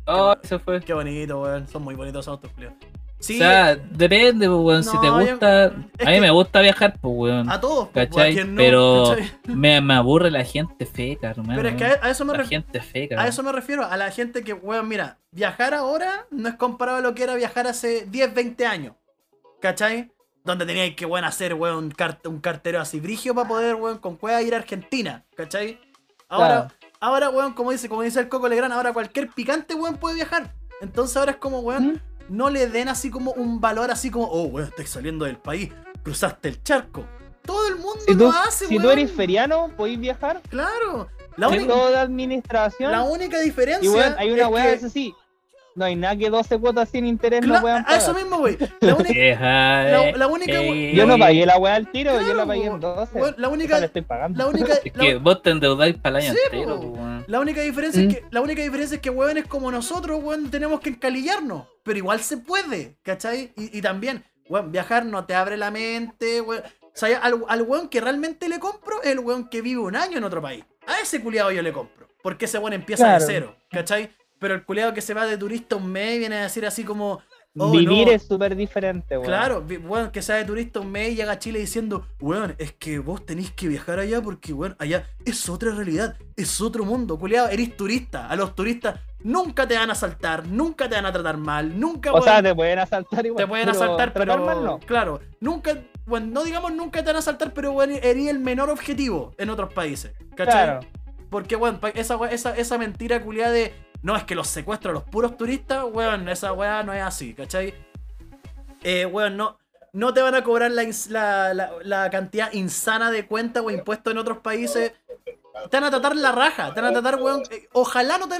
Oh, eso fue. Qué bonito, weón. Son muy bonitos esos autos, Julio. Sí, O sea, depende, pues, weón. si No, te yo- gusta. es A mí que- me gusta viajar, pues, weón. a todos, pues, ¿Cachai? a no, Pero ¿cachai? me, me aburre la gente feca, hermano. Pero es que a, eso me La refiero. gente feca. A eso me refiero, a la gente que, weón, mira, viajar ahora no es comparado a lo que era viajar hace 10, 20 años. ¿Cachai? Donde teníais que, weón, hacer, weón, un, cart- un cartero así brigio para poder, weón, con cueva ir a Argentina. ¿Cachai? Ahora, Claro. ahora, weón, como dice, como dice el Coco Legrand, ahora cualquier picante, weón, puede viajar. Entonces ahora es como, weón, ¿Mm? no le den así como un valor así como, oh, weón, estás saliendo del país, cruzaste el charco. Todo el mundo Si lo tú, hace, si weón. tú eres feriano, podéis viajar. Claro. La, única- toda administración. la única diferencia y hay una es weá, que- eso sí. No hay nada que 12 cuotas sin interés no Cla- puedan a eso pagar. mismo, güey. La única, Vieja, la- la única, we- Yo no pagué la weá al tiro, yo la pagué en 12. weón, la O sea, única, le estoy pagando. la única, Es que la, vos te endeudáis para el año Sí, entero, weón. la única diferencia Mm. es que la única diferencia es que weones como nosotros, weón, tenemos que encalillarnos. Pero igual se puede, ¿cachai? Y, y también, weón, viajar no te abre la mente, weón. O sea, al, al weón que realmente le compro es el weón que vive un año en otro país. A ese culiado yo le compro. Porque ese weón empieza Claro. de cero, ¿cachai? Pero el culiado que se va de turista un mes viene a decir así como. oh, Vivir no, es súper diferente, weón. Claro, weón, que sea de turista un mes y llega a Chile diciendo, weón, es que vos tenéis que viajar allá porque, weón, allá es otra realidad, es otro mundo, culiado, eres turista. A los turistas nunca te van a asaltar, nunca te van a tratar mal, nunca, O weón, sea, te pueden asaltar igual. te pueden pero asaltar, pero, tratar mal no. claro, nunca, bueno, no digamos nunca te van a asaltar, pero, weón, eres el menor objetivo en otros países, ¿cachai? Claro. Porque, weón, esa, esa, esa mentira culiada de, no, es que los secuestro a los puros turistas, weón, esa weá no es así, ¿cachai? Eh, weón, no, no te van a cobrar la, la, la- la cantidad insana de cuentas o impuestos en otros países. Te van a tratar la raja, te van a tratar, weón. eh, ojalá no te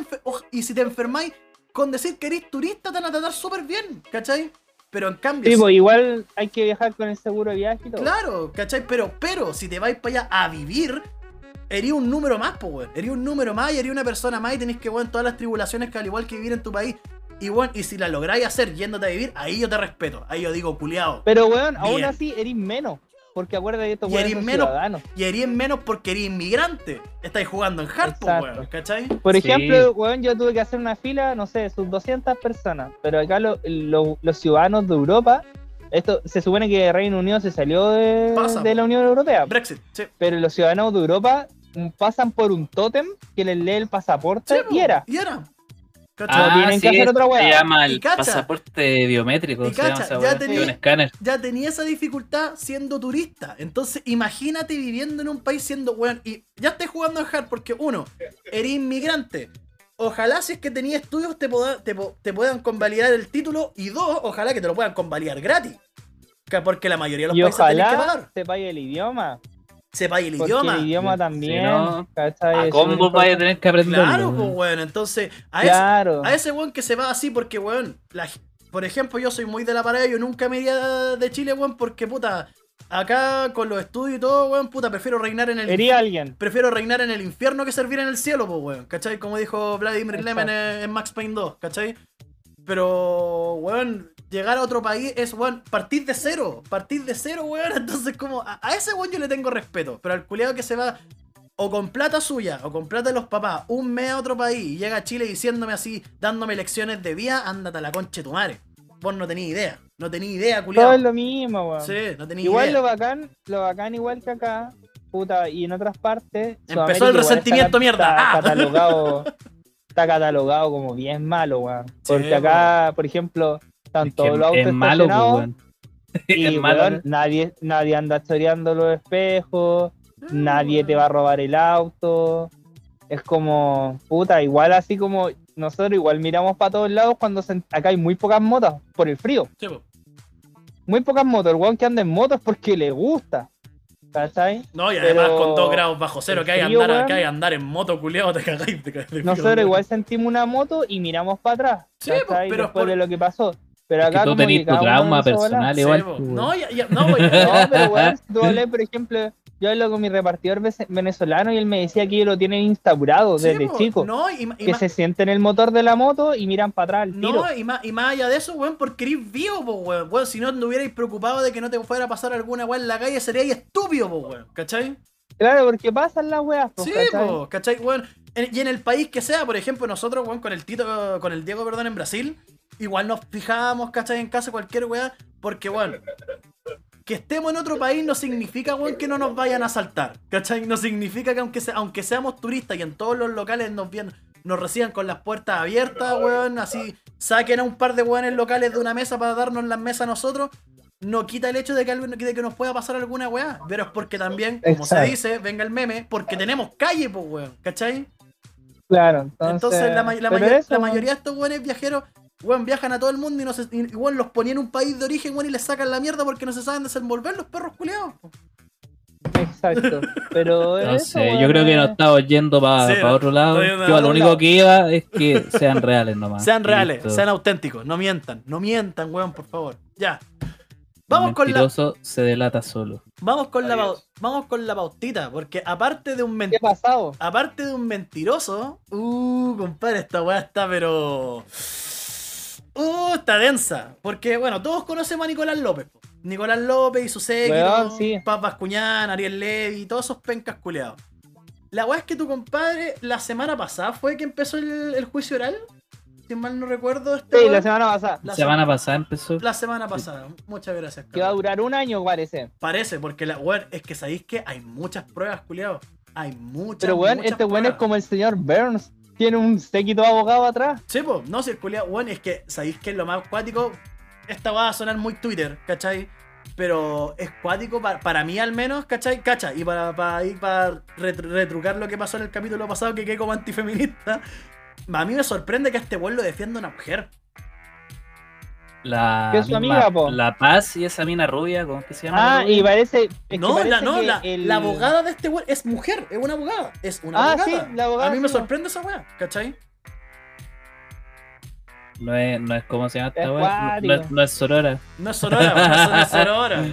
Y si te enfermáis, con decir que eres turista, te van a tratar súper bien, ¿cachai? Pero en cambio, Sí, pues igual hay que viajar con el seguro de viaje y todo. Claro, ¿cachai? Pero, pero, si te vais para allá a vivir, eres un número más, pues, weón. Eres un número más y eres una persona más y tenés que, weón, todas las tribulaciones que al igual que vivir en tu país. Y, weón, y si la lográis hacer yéndote a vivir, ahí yo te respeto. Ahí yo digo, culiao. Pero, weón, aún Bien. así eres menos. Porque acuérdate que estos weones son menos. ciudadanos. Y eres menos porque eres inmigrante. Estáis jugando en hard, pues, weón, ¿cachai? Por Sí. ejemplo, weón, yo tuve que hacer una fila, no sé, sus 200 personas. Pero acá lo- lo- los ciudadanos de Europa, esto se supone que Reino Unido se salió de, Pasa, de la Unión Europea. Brexit, sí. Pero los ciudadanos de Europa pasan por un tótem que les lee el pasaporte Sí, y era. Y era. ¿Cachai? tienen que hacer otra Se weá. llama el cacha. pasaporte biométrico. Y se llama cacha, ya weá, tenía- un escáner. ya tenía esa dificultad siendo turista. Entonces, imagínate viviendo en un país siendo weón. Y ya estés jugando en hard porque, uno, eres inmigrante. Ojalá si es que tenías estudios te, poda- te, puedan convalidar el título. Y dos, ojalá que te lo puedan convalidar gratis. Que- Porque la mayoría de los Y países tienen que ojalá pagar. el idioma. Sepáis el Porque idioma. el idioma también. no, ¿cachai? A combo vaya a tener que aprenderlo. Claro, pues weón. Entonces, a ese, a ese weón que se va así porque, weón, la- por ejemplo, yo soy muy de la parada, yo nunca me iría de Chile, weón, porque, puta, acá con los estudios y todo, weón, puta, prefiero reinar en el Sería alguien. prefiero reinar en el infierno que servir en el cielo, pues, weón. ¿Cachai? Como dijo Vladimir. Lemen en, en Max Payne 2, ¿cachai? Pero, weón, llegar a otro país es, weón, partir de cero. Partir de cero, weón. Entonces, como, a, a ese weón yo le tengo respeto. Pero al culiado que se va o con plata suya o con plata de los papás un mes a otro país y llega a Chile diciéndome así, dándome lecciones de vida, ándate a la concha de tu madre. Vos no tenías idea. No tenías idea, Todo culiado. es lo mismo, weón. Sí, no Igual idea. lo bacán, lo bacán igual que acá, puta, y en otras partes. Empezó Sudamérica el igual resentimiento, está, mierda. Está ¡Ah! catalogado, está catalogado como bien malo, weón. Porque Sí, acá, por ejemplo, están Es, todos los autos es malo, pues, y, es malo. weón, nadie, nadie anda choreando los espejos, nadie te va a robar el auto. Es como, puta, igual así como nosotros igual miramos para todos lados cuando se- acá hay muy pocas motos por el frío. Sí, po. Muy pocas motos. El weón que anda en moto es porque le gusta. ¿Cachai? No, y además Pero con 2 grados bajo cero, que hay, frío, andar, que hay andar en moto, culiado, te cagáis. Nosotros igual sentimos una moto y miramos para atrás. Sí, ¿cachai? pero Después por- de lo que pasó. Pero Es que acá tú tenés tu trauma personal Sí, igual. po. pues. No, ya, ya, no, pues, No, pero weón, si tú hablé, por ejemplo, yo hablo con mi repartidor ve- venezolano y él me decía que ellos lo tienen instaurado sí, desde po, chico. No, y, ma- y que se sienten en el motor de la moto y miran para atrás al tiro. no, y más, y más allá de eso, weón, porque eres vivo, po, weón. Weón, si no te hubierais preocupado de que no te fuera a pasar alguna weón en la calle, seríais estúpido, po, weón. ¿Cachai? Claro, porque pasan las weas, pues, Sí, ¿cachai? po, ¿cachai? Weón, en- y en el país que sea, por ejemplo, nosotros, weón, con el Tito, con el Diego, perdón, en Brasil, igual nos fijábamos, ¿cachai? En casa cualquier weá, porque, weón, que estemos en otro país no significa, weón, que no nos vayan a asaltar, ¿cachai? No significa que aunque, se- aunque seamos turistas y en todos los locales nos, bien, nos reciban con las puertas abiertas, weón, así saquen a un par de weones locales de una mesa para darnos las mesas a nosotros, no quita el hecho de que, algo- de que nos pueda pasar alguna weá, pero es porque también, como se dice, venga el meme, porque tenemos calle, pues, weón, ¿cachai? Claro, entonces, Entonces, la, eso, la mayoría de estos weones viajeros, weón, viajan a todo el mundo y, no se, y, weón, los ponían en un país de origen, weón, y les sacan la mierda porque no se saben desenvolver los perros culeados. Exacto. Pero No eso, sé, weón, yo creo que nos es- estamos yendo para Sí, otro lado. Yo a lo único lado. que iba es que sean reales nomás. Sean reales, Listo. sean auténticos, no mientan, no mientan, weón, por favor. Ya. Vamos con la, mentiroso se delata solo. vamos con la, Adiós. vamos con la pautita, porque aparte de un ¿Qué ha mentiroso, pasado? aparte de un mentiroso, uh, compadre, esta weá está pero uh, está densa, porque bueno, todos conocemos a Nicolás López. po. Nicolás López y su séquito, sí. Paz Bascuñán, Ariel Levy, todos esos pencas culeados. La weá es que tu compadre la semana pasada fue que empezó el, el juicio oral. Si mal no recuerdo, este Sí, la semana pasada. La semana pasada empezó. La semana pasada. Muchas gracias. Que va a durar un año, parece. Parece, porque la weón, es que sabéis que hay muchas pruebas, culiados. Hay muchas. Pero weón, este weón es como el señor Burns. Tiene un séquito abogado atrás. Sí, po, no, si el culiado, weón, es que sabéis que es lo más cuático. Esta va a sonar muy Twitter, ¿cachai? Pero es cuático pa- para mí al menos, ¿cachai? Cacha, y para, para, ir para ret- retrucar lo que pasó en el capítulo pasado, que quedé como antifeminista. A mí me sorprende que este weón lo defienda una mujer. La, Que es su misma- amiga, po. la Paz y esa mina rubia, ¿cómo que se llama? la Ah, y parece. es que no, parece la, no que la, el- la abogada de este weón es mujer, es una abogada. Es una Ah, abogada. sí, la abogada, A mí me sorprende esa weá, ¿cachai? No es, no es como se llama Es esta weá. No, es- no es Sorora. No es weón, eso no es Sonora.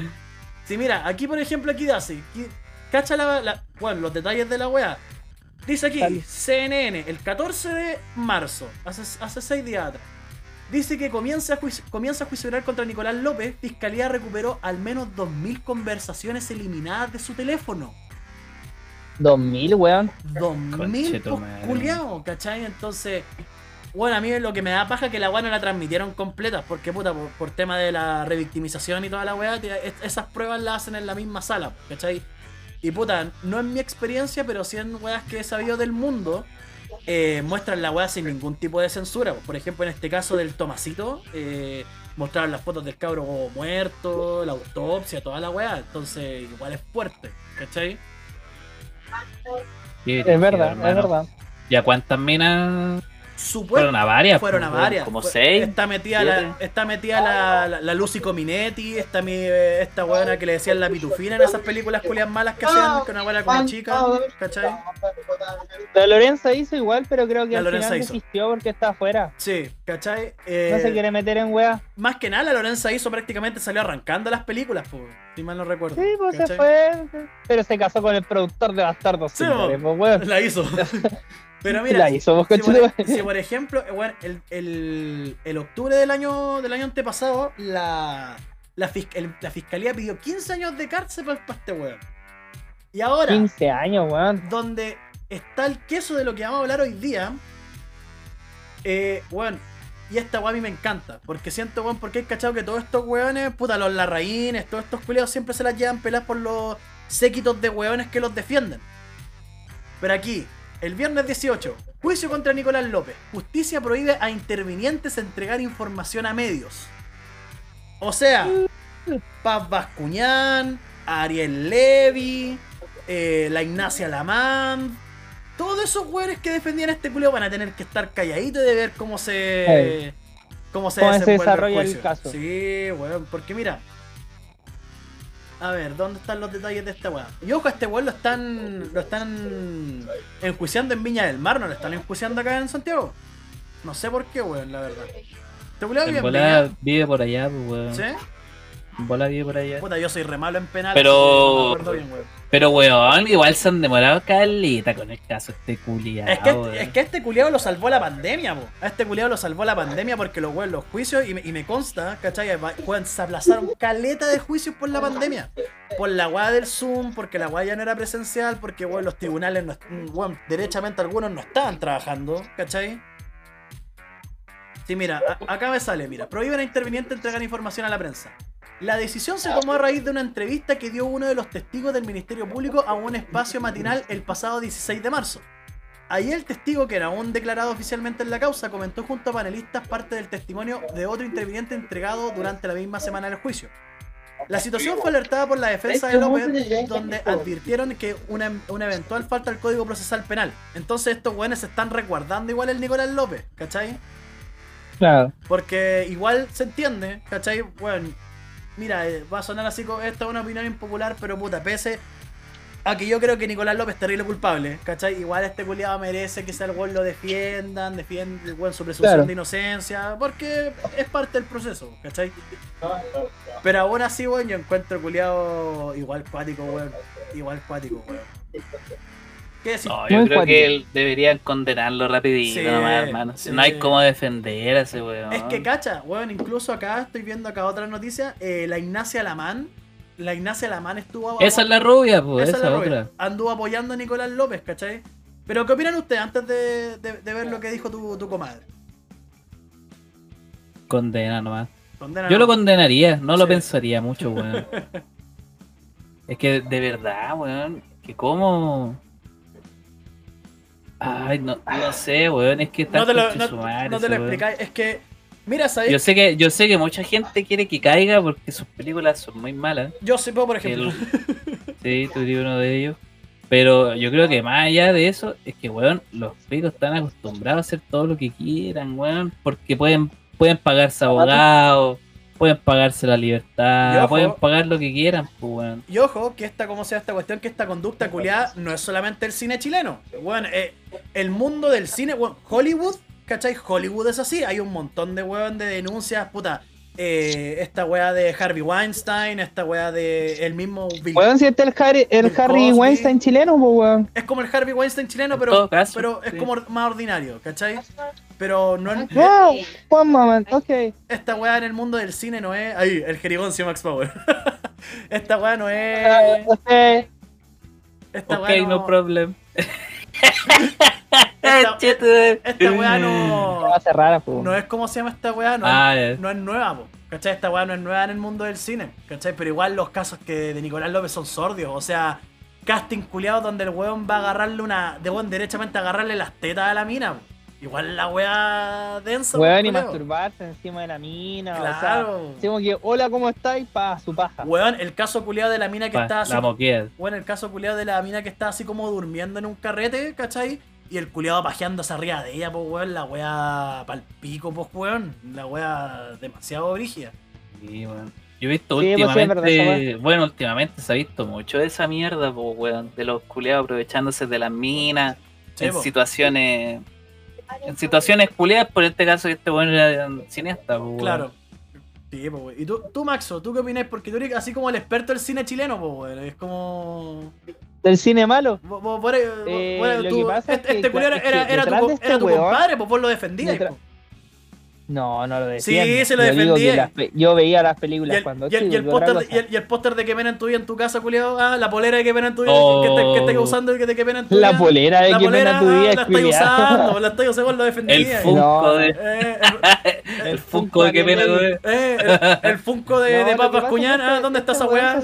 Sí, mira, aquí por ejemplo, aquí dice, aquí- cacha la, la- bueno, los detalles de la weá. Dice aquí, Dale. CNN, el 14 de marzo, hace, hace seis días atrás. Dice que comienza a, juicio, comienza a juicio oral contra Nicolás López. Fiscalía recuperó al menos 2.000 conversaciones eliminadas de su teléfono. 2000, weón. 2.000 Conchetumare. culiao, ¿cachai? Entonces, bueno, a mí lo que me da paja es que la weá no la transmitieron completa, porque puta, por, por tema de la revictimización y toda la weá, es- esas pruebas las hacen en la misma sala, ¿cachai? Y puta, no en mi experiencia, pero sí en weas que he sabido del mundo, eh, muestran la weá sin ningún tipo de censura. Por ejemplo, en este caso del Tomasito, eh, mostraron las fotos del cabro muerto, la autopsia, toda la weá, entonces igual es fuerte, ¿cachai? Qué Es verdad, hermano. es verdad. ¿Y a cuántas minas Fueron a varias? Fueron a pues, varias. como Fue- seis, Está metida, la, está metida la, la, la Lucy Cominetti, está mi, esta weona que le decían la pitufina en esas películas culias malas que hacían, que una weona como chica, ¿cachai? La Lorenza hizo igual, pero creo que La al Lorenza final hizo. desistió porque está afuera. Sí, ¿cachai? No Eh, se quiere meter en wea. Más que nada, la Lorenza hizo prácticamente salió arrancando las películas, po. Si mal no recuerdo. Sí, pues se fue. Pero se casó con el productor de Bastardos Sí, pues. La hizo. Pero mira, La hizo, vos, si, por, si por ejemplo, weón, el, el, el octubre del año del año antepasado, la, la, el- la fiscalía pidió 15 años de cárcel para este weón. Y ahora, 15 años, weón. donde está el queso de lo que vamos a hablar hoy día, eh, weón, y esta weón a mí me encanta, porque siento, weón, porque hay cachado que todos estos weones, puta, los larraínes, todos estos culiados siempre se las llevan peladas por los séquitos de weones que los defienden. Pero aquí, el viernes 18, juicio contra Nicolás López. Justicia prohíbe a intervinientes entregar información a medios. O sea, Paz Bascuñán, Ariel Levy, eh, la Ignacia Lamán. Todos esos güeyes que defendían a este culeo van a tener que estar calladitos de ver cómo se. cómo se, Cómo se desarrolla el juicio. caso. Sí, weón, porque mira. A ver, ¿dónde están los detalles de esta weá? Y ojo, a este weón lo están. lo están enjuiciando en Viña del Mar, no lo están enjuiciando acá en Santiago. No sé por qué, weón, la verdad. Este culeo vive bola vive por allá, pues, weón. ¿Sí? En bola vive por allá. Puta, yo soy re malo en penal. Pero- así que no me acuerdo bien, weón. Pero, weón, igual se han demorado calita con el caso este culiado. Es que, este, es que este culiado lo salvó la pandemia, po. A este culiado lo salvó la pandemia porque los weón, los juicios, y me, y me consta, ¿cachai? Weón, se aplazaron caleta de juicios por la pandemia. Por la weá del Zoom, porque la weá ya no era presencial, porque weón, los tribunales, no, weón, derechamente algunos no estaban trabajando, ¿cachai? Sí, mira, a- acá me sale, mira, prohíben a interviniente entregar información a la prensa. La decisión se tomó a raíz de una entrevista que dio uno de los testigos del Ministerio Público a un espacio matinal el pasado 16 de marzo. Ahí el testigo, que era aún declarado oficialmente en la causa, comentó junto a panelistas parte del testimonio de otro interviniente entregado durante la misma semana del juicio. La situación fue alertada por la defensa de López, donde advirtieron que una, una eventual falta al Código Procesal Penal. Entonces estos güeyes se están resguardando igual el Nicolás López, ¿cachai? Claro. Porque igual se entiende, ¿cachai? Bueno, mira, eh, va a sonar así, esta es una opinión impopular, pero puta, pese a que yo creo que Nicolás López es terrible culpable, ¿cachai? Igual este culiado merece que ese weón lo defiendan, defiende weón, su presunción Claro. de inocencia, porque es parte del proceso, ¿cachai? Pero aún así, weón, yo encuentro culiado igual cuático, weón. Igual cuático, weón. ¿Qué decir? No, yo creo que él- deberían condenarlo rapidito Sí, nomás, hermano. sí. No hay cómo defender a ese weón. Es que cacha, weón, incluso acá estoy viendo acá otra noticia, eh, la Ignacia Lamán, la Ignacia Lamán estuvo... Esa es la rubia, pues, Esa esa, es la otra. rubia. Anduvo apoyando a Nicolás López, ¿cachai? Pero ¿qué opinan ustedes antes de, de- de ver lo que dijo tu, tu comadre? Condena nomás. Condena, Yo lo condenaría, no lo pensaría mucho, weón. es que de verdad, weón, que cómo. Ay, no, no sé, weón, es que está No te lo, no, su madre no te lo explicáis, es que... Mira, ¿sabes? Yo sé que, yo sé que mucha gente quiere que caiga porque sus películas son muy malas. Yo sé, por ejemplo... El- sí, tú eres uno de ellos. Pero yo creo que más allá de eso, es que, weón, los ricos están acostumbrados a hacer todo lo que quieran, weón, porque pueden, pueden pagarse abogados, pueden pagarse la libertad, ojo. pueden pagar lo que quieran, pues, weón. Y ojo, que esta, como sea esta cuestión, que esta conducta culiada no es solamente el cine chileno. Bueno, eh, el mundo del cine, bueno, Hollywood, ¿cachai? Hollywood es así. Hay un montón de weón de denuncias, puta. Eh, esta weá de Harvey Weinstein, esta weá de el mismo Bill Weón, si este es el Harry, el Bill Harry Cosby. Weinstein chileno, pues, weón. Es como el Harvey Weinstein chileno, En pero, caso, pero es sí. como más ordinario, ¿cachai? Pero no es- Wow, one moment, ok. esta weá en el mundo del cine no es. Ahí, el jerigoncio Max Power. esta weá no es. ok. Esta ok, weá no, no. problem. Esta-. Esta weá no. Va a ser rara, pues. No es como se llama esta weá, no, Ah, es, ya. no es nueva, po, ¿cachai? Esta weá no es nueva en el mundo del cine, ¿cachai? Pero igual los casos que de Nicolás López son sordios, o sea, casting culiado donde el weón va a agarrarle una. de weón derechamente agarrarle las tetas a la mina, po. Igual la weá densa, Weón, po, y masturbarse encima de la mina. Claro. O sea, decimos que, hola, ¿cómo estáis? Pa, su paja. Weón, el caso culiado de la mina que Pa, está así. la. Bueno, el caso culiado de la mina que está así como durmiendo en un carrete, ¿cachai? Y el culiado pajeándose arriba de ella, pues weón, la weá pa'l pico, pues weón. La weá demasiado brígida. Sí, weón. Yo he visto Sí, pues sí, es verdad, últimamente, bueno, últimamente se ha visto mucho de esa mierda, pues, weón, de los culeados aprovechándose de las minas, Sí, en po. situaciones, en situaciones culeadas, por este caso que este weón era cineasta, pues, weón. Claro. Sí, pues, weón. ¿Y tú, tú, Maxo, tú qué opinas? Porque tú eres así como el experto del cine chileno, pues, weón. Es como. Del cine malo. Eh, este, este claro, era, era tu, este era tu weón- compadre, pues vos lo defendías. No, no lo Sí, defiendo. se lo Yo digo que defendía. yo veía las Y películas el, cuando y el- y el póster de- el- el de que pena en tu vida en tu casa, culiao. Ah, la polera de que pena en tu vida Oh. que, te, que estés usando y que te que pena en tu La vida. polera de La que polera, pena tu ah, vida la es estáis culiao. usando, la estáis usando, lo El defendías. Funko No. de. Eh, el, El Funko de que pena, eh, el, el Funko de, No, de Papas Cuñán, ah, este- ¿dónde está este esa weá?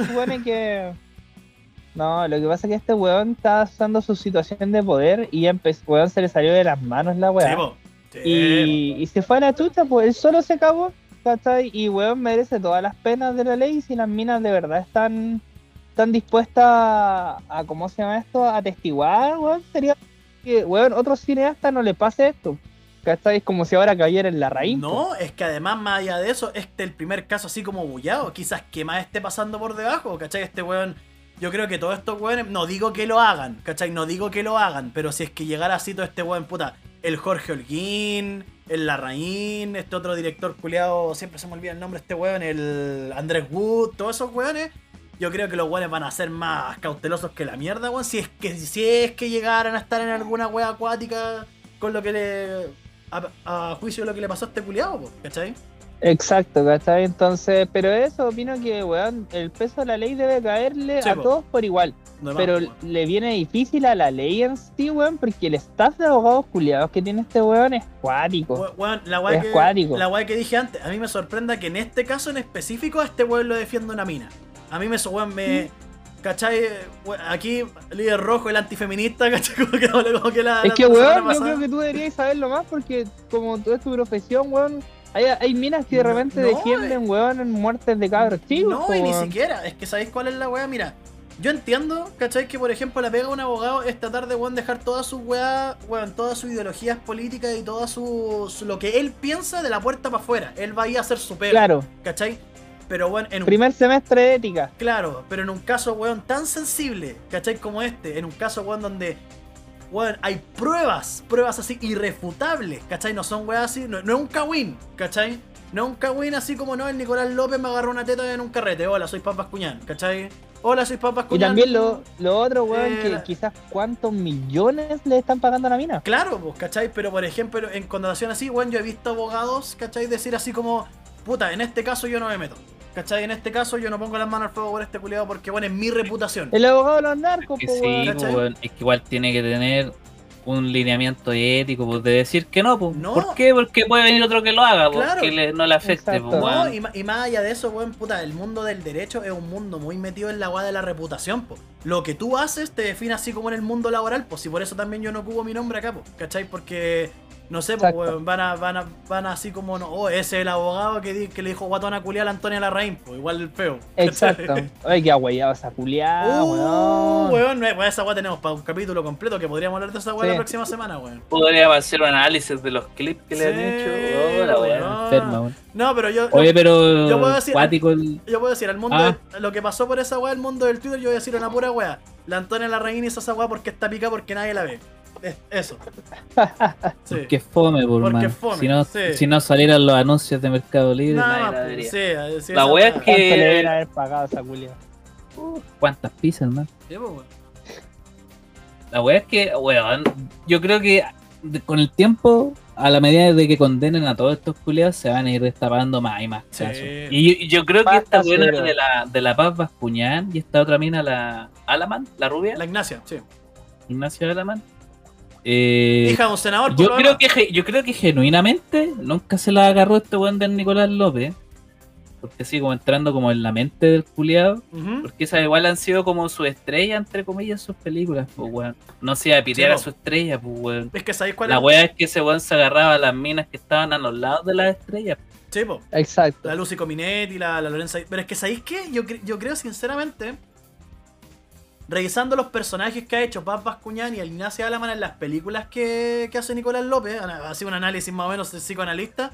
No, lo que pasa es que este weón está usando su situación de poder y empezó, weón se le salió de las manos la weá. Sí, po. Sí, y, y se fue a la chucha, pues él solo se acabó, ¿cachai? Y weón merece todas las penas de la ley si las minas de verdad están, están dispuestas a, a, ¿cómo se llama esto? A testiguar, weón. Sería que, weón, otro cineasta no le pase esto. ¿Cachai? Es como si ahora cayera en la raíz. pues. No, es que además, más allá de eso, este es el primer caso así como bullado. Quizás que más esté pasando por debajo, ¿cachai? Este weón. Yo creo que todos estos weones. No digo que lo hagan, ¿cachai? No digo que lo hagan, pero si es que llegara así todo este weón, puta. El Jorge Holguín, el Larraín, este otro director culiado, siempre se me olvida el nombre de este weón, el Andrés Wood, todos esos weones. Yo creo que los weones van a ser más cautelosos que la mierda, weón. Si es que, si es que llegaran a estar en alguna wea acuática con lo que le. A, a juicio de lo que le pasó a este culiado, ¿cachai? Exacto, ¿cachai? Entonces, pero eso opino que, weón, el peso de la ley debe caerle Sí, a po. todos por igual. No Pero más, le viene difícil a la ley en sí, weón, porque el staff de abogados culiados que tiene este weón es cuático. We- weón, la weá Es que, cuático. la weá que dije antes, a mí me sorprenda que en este caso en específico a este weón lo defiende una mina. A mí me weón, me. ¿Cachai? Aquí, líder rojo, el antifeminista, ¿cachai? Como que, como que la, es que, weón, yo creo que tú deberías saberlo más porque como tú es tu profesión, weón, hay, hay minas que de repente no, defienden, weón, en muertes de cabros chicos. No, y ni siquiera. Es que sabéis cuál es la weá. Mira, yo entiendo, ¿cachai? Que por ejemplo la pega un abogado es tratar de weón, dejar todas sus weá, weón, todas sus ideologías políticas y todo su, su- lo que él piensa de la puerta para afuera. Él va a ir a hacer su pega, Claro, ¿cachai? Pero bueno, en un primer semestre de ética. Claro, pero en un caso, weón, tan sensible, ¿cachai? Como este, en un caso, weón, donde, weón, hay pruebas, pruebas así irrefutables, ¿cachai? No son weas así, no, no es un cagüín, ¿cachai? No es un cagüín así como no, el Nicolás López me agarró una teta en un carrete, hola, soy Papas Cuñán, ¿cachai? Hola, soy Papas Y Cuñán. también lo, lo otro, weón, Eh, que la- quizás cuántos millones le están pagando a la mina. Claro, pues, ¿cachai? Pero por ejemplo, en connotación así, weón, yo he visto abogados, ¿cachai? Decir así como, puta, en este caso yo no me meto. ¿Cachai? En este caso yo no pongo las manos al fuego por este culiado porque, bueno, es mi reputación. El abogado de los narcos, Que po, sí, pues, es que igual tiene que tener un lineamiento ético, pues de decir que no, pues. No. ¿Por qué? Porque puede venir otro que lo haga, pues, Claro. que le- no le afecte, pues, No, y, más allá de eso, weón, puta, el mundo del derecho es un mundo muy metido en la guada de la reputación, po. Lo que tú haces te define así como en el mundo laboral, pues, y por eso también yo no ocupo mi nombre acá, po, ¿cachai? Porque, no sé, pues, weón, van a, van a, van a así como, no, oh, ese es el abogado que, di- que le dijo guatona culial a Antonia Larraín, pues, igual el feo. Exacto. Ay, qué agüeyado esa culiada, Uh, weón. weón, no, weón, esa weá tenemos para un capítulo completo que podríamos hablar de esa weá Sí. la próxima semana, weón. Podríamos hacer un análisis de los clips que le han hecho. Oh, la weá weón. enferma, weón. No, pero yo. Oye, pero. yo puedo decir- cuático el- Yo puedo decir, al mundo Ah. lo que pasó por esa weá, el mundo del Twitter, yo voy a decir una pura weá. La Antonia Larraín hizo esa weá porque está pica porque nadie la ve. Es- eso. Sí. Que fome, por Porque man. es fome, si, no, sí. si no salieran los anuncios de Mercado Libre, Nada nadie más, la pues, sí, sí, La wea es que- ¿Cuánto le deben haber pagado esa culiada? ¿Cuántas pizzas, man? Pues. La weá es que, weón, yo creo que con el tiempo, a la medida de que condenen a todos estos culiados, se van a ir destapando más y más casos. Y yo, yo creo que esta buena cero. de la, de la Paz Bascuñán y esta otra mina, la Alaman, la rubia, La Ignacia, sí. Ignacio Alaman. Eh, Hija un senador, yo creo que yo creo que genuinamente nunca se la agarró este weón del Nicolás López. Porque así como entrando como en la mente del culiado. Porque esas igual han sido como su estrella, entre comillas, sus películas, pues weón. No se iba a pitear Sí, a su estrella, pues weón. Es que sabéis cuál La es. wea es que ese weón se agarraba a las minas que estaban a los lados de las estrellas. Sí, po. Exacto. La Lucy Cominetti, la, la Lorenza. Pero es que sabéis qué? Yo, yo creo sinceramente. Revisando los personajes que ha hecho Paz Bascuñán y el Ignacio Alaman en las películas que, que hace Nicolás López, ana- así un análisis más o menos de psicoanalista.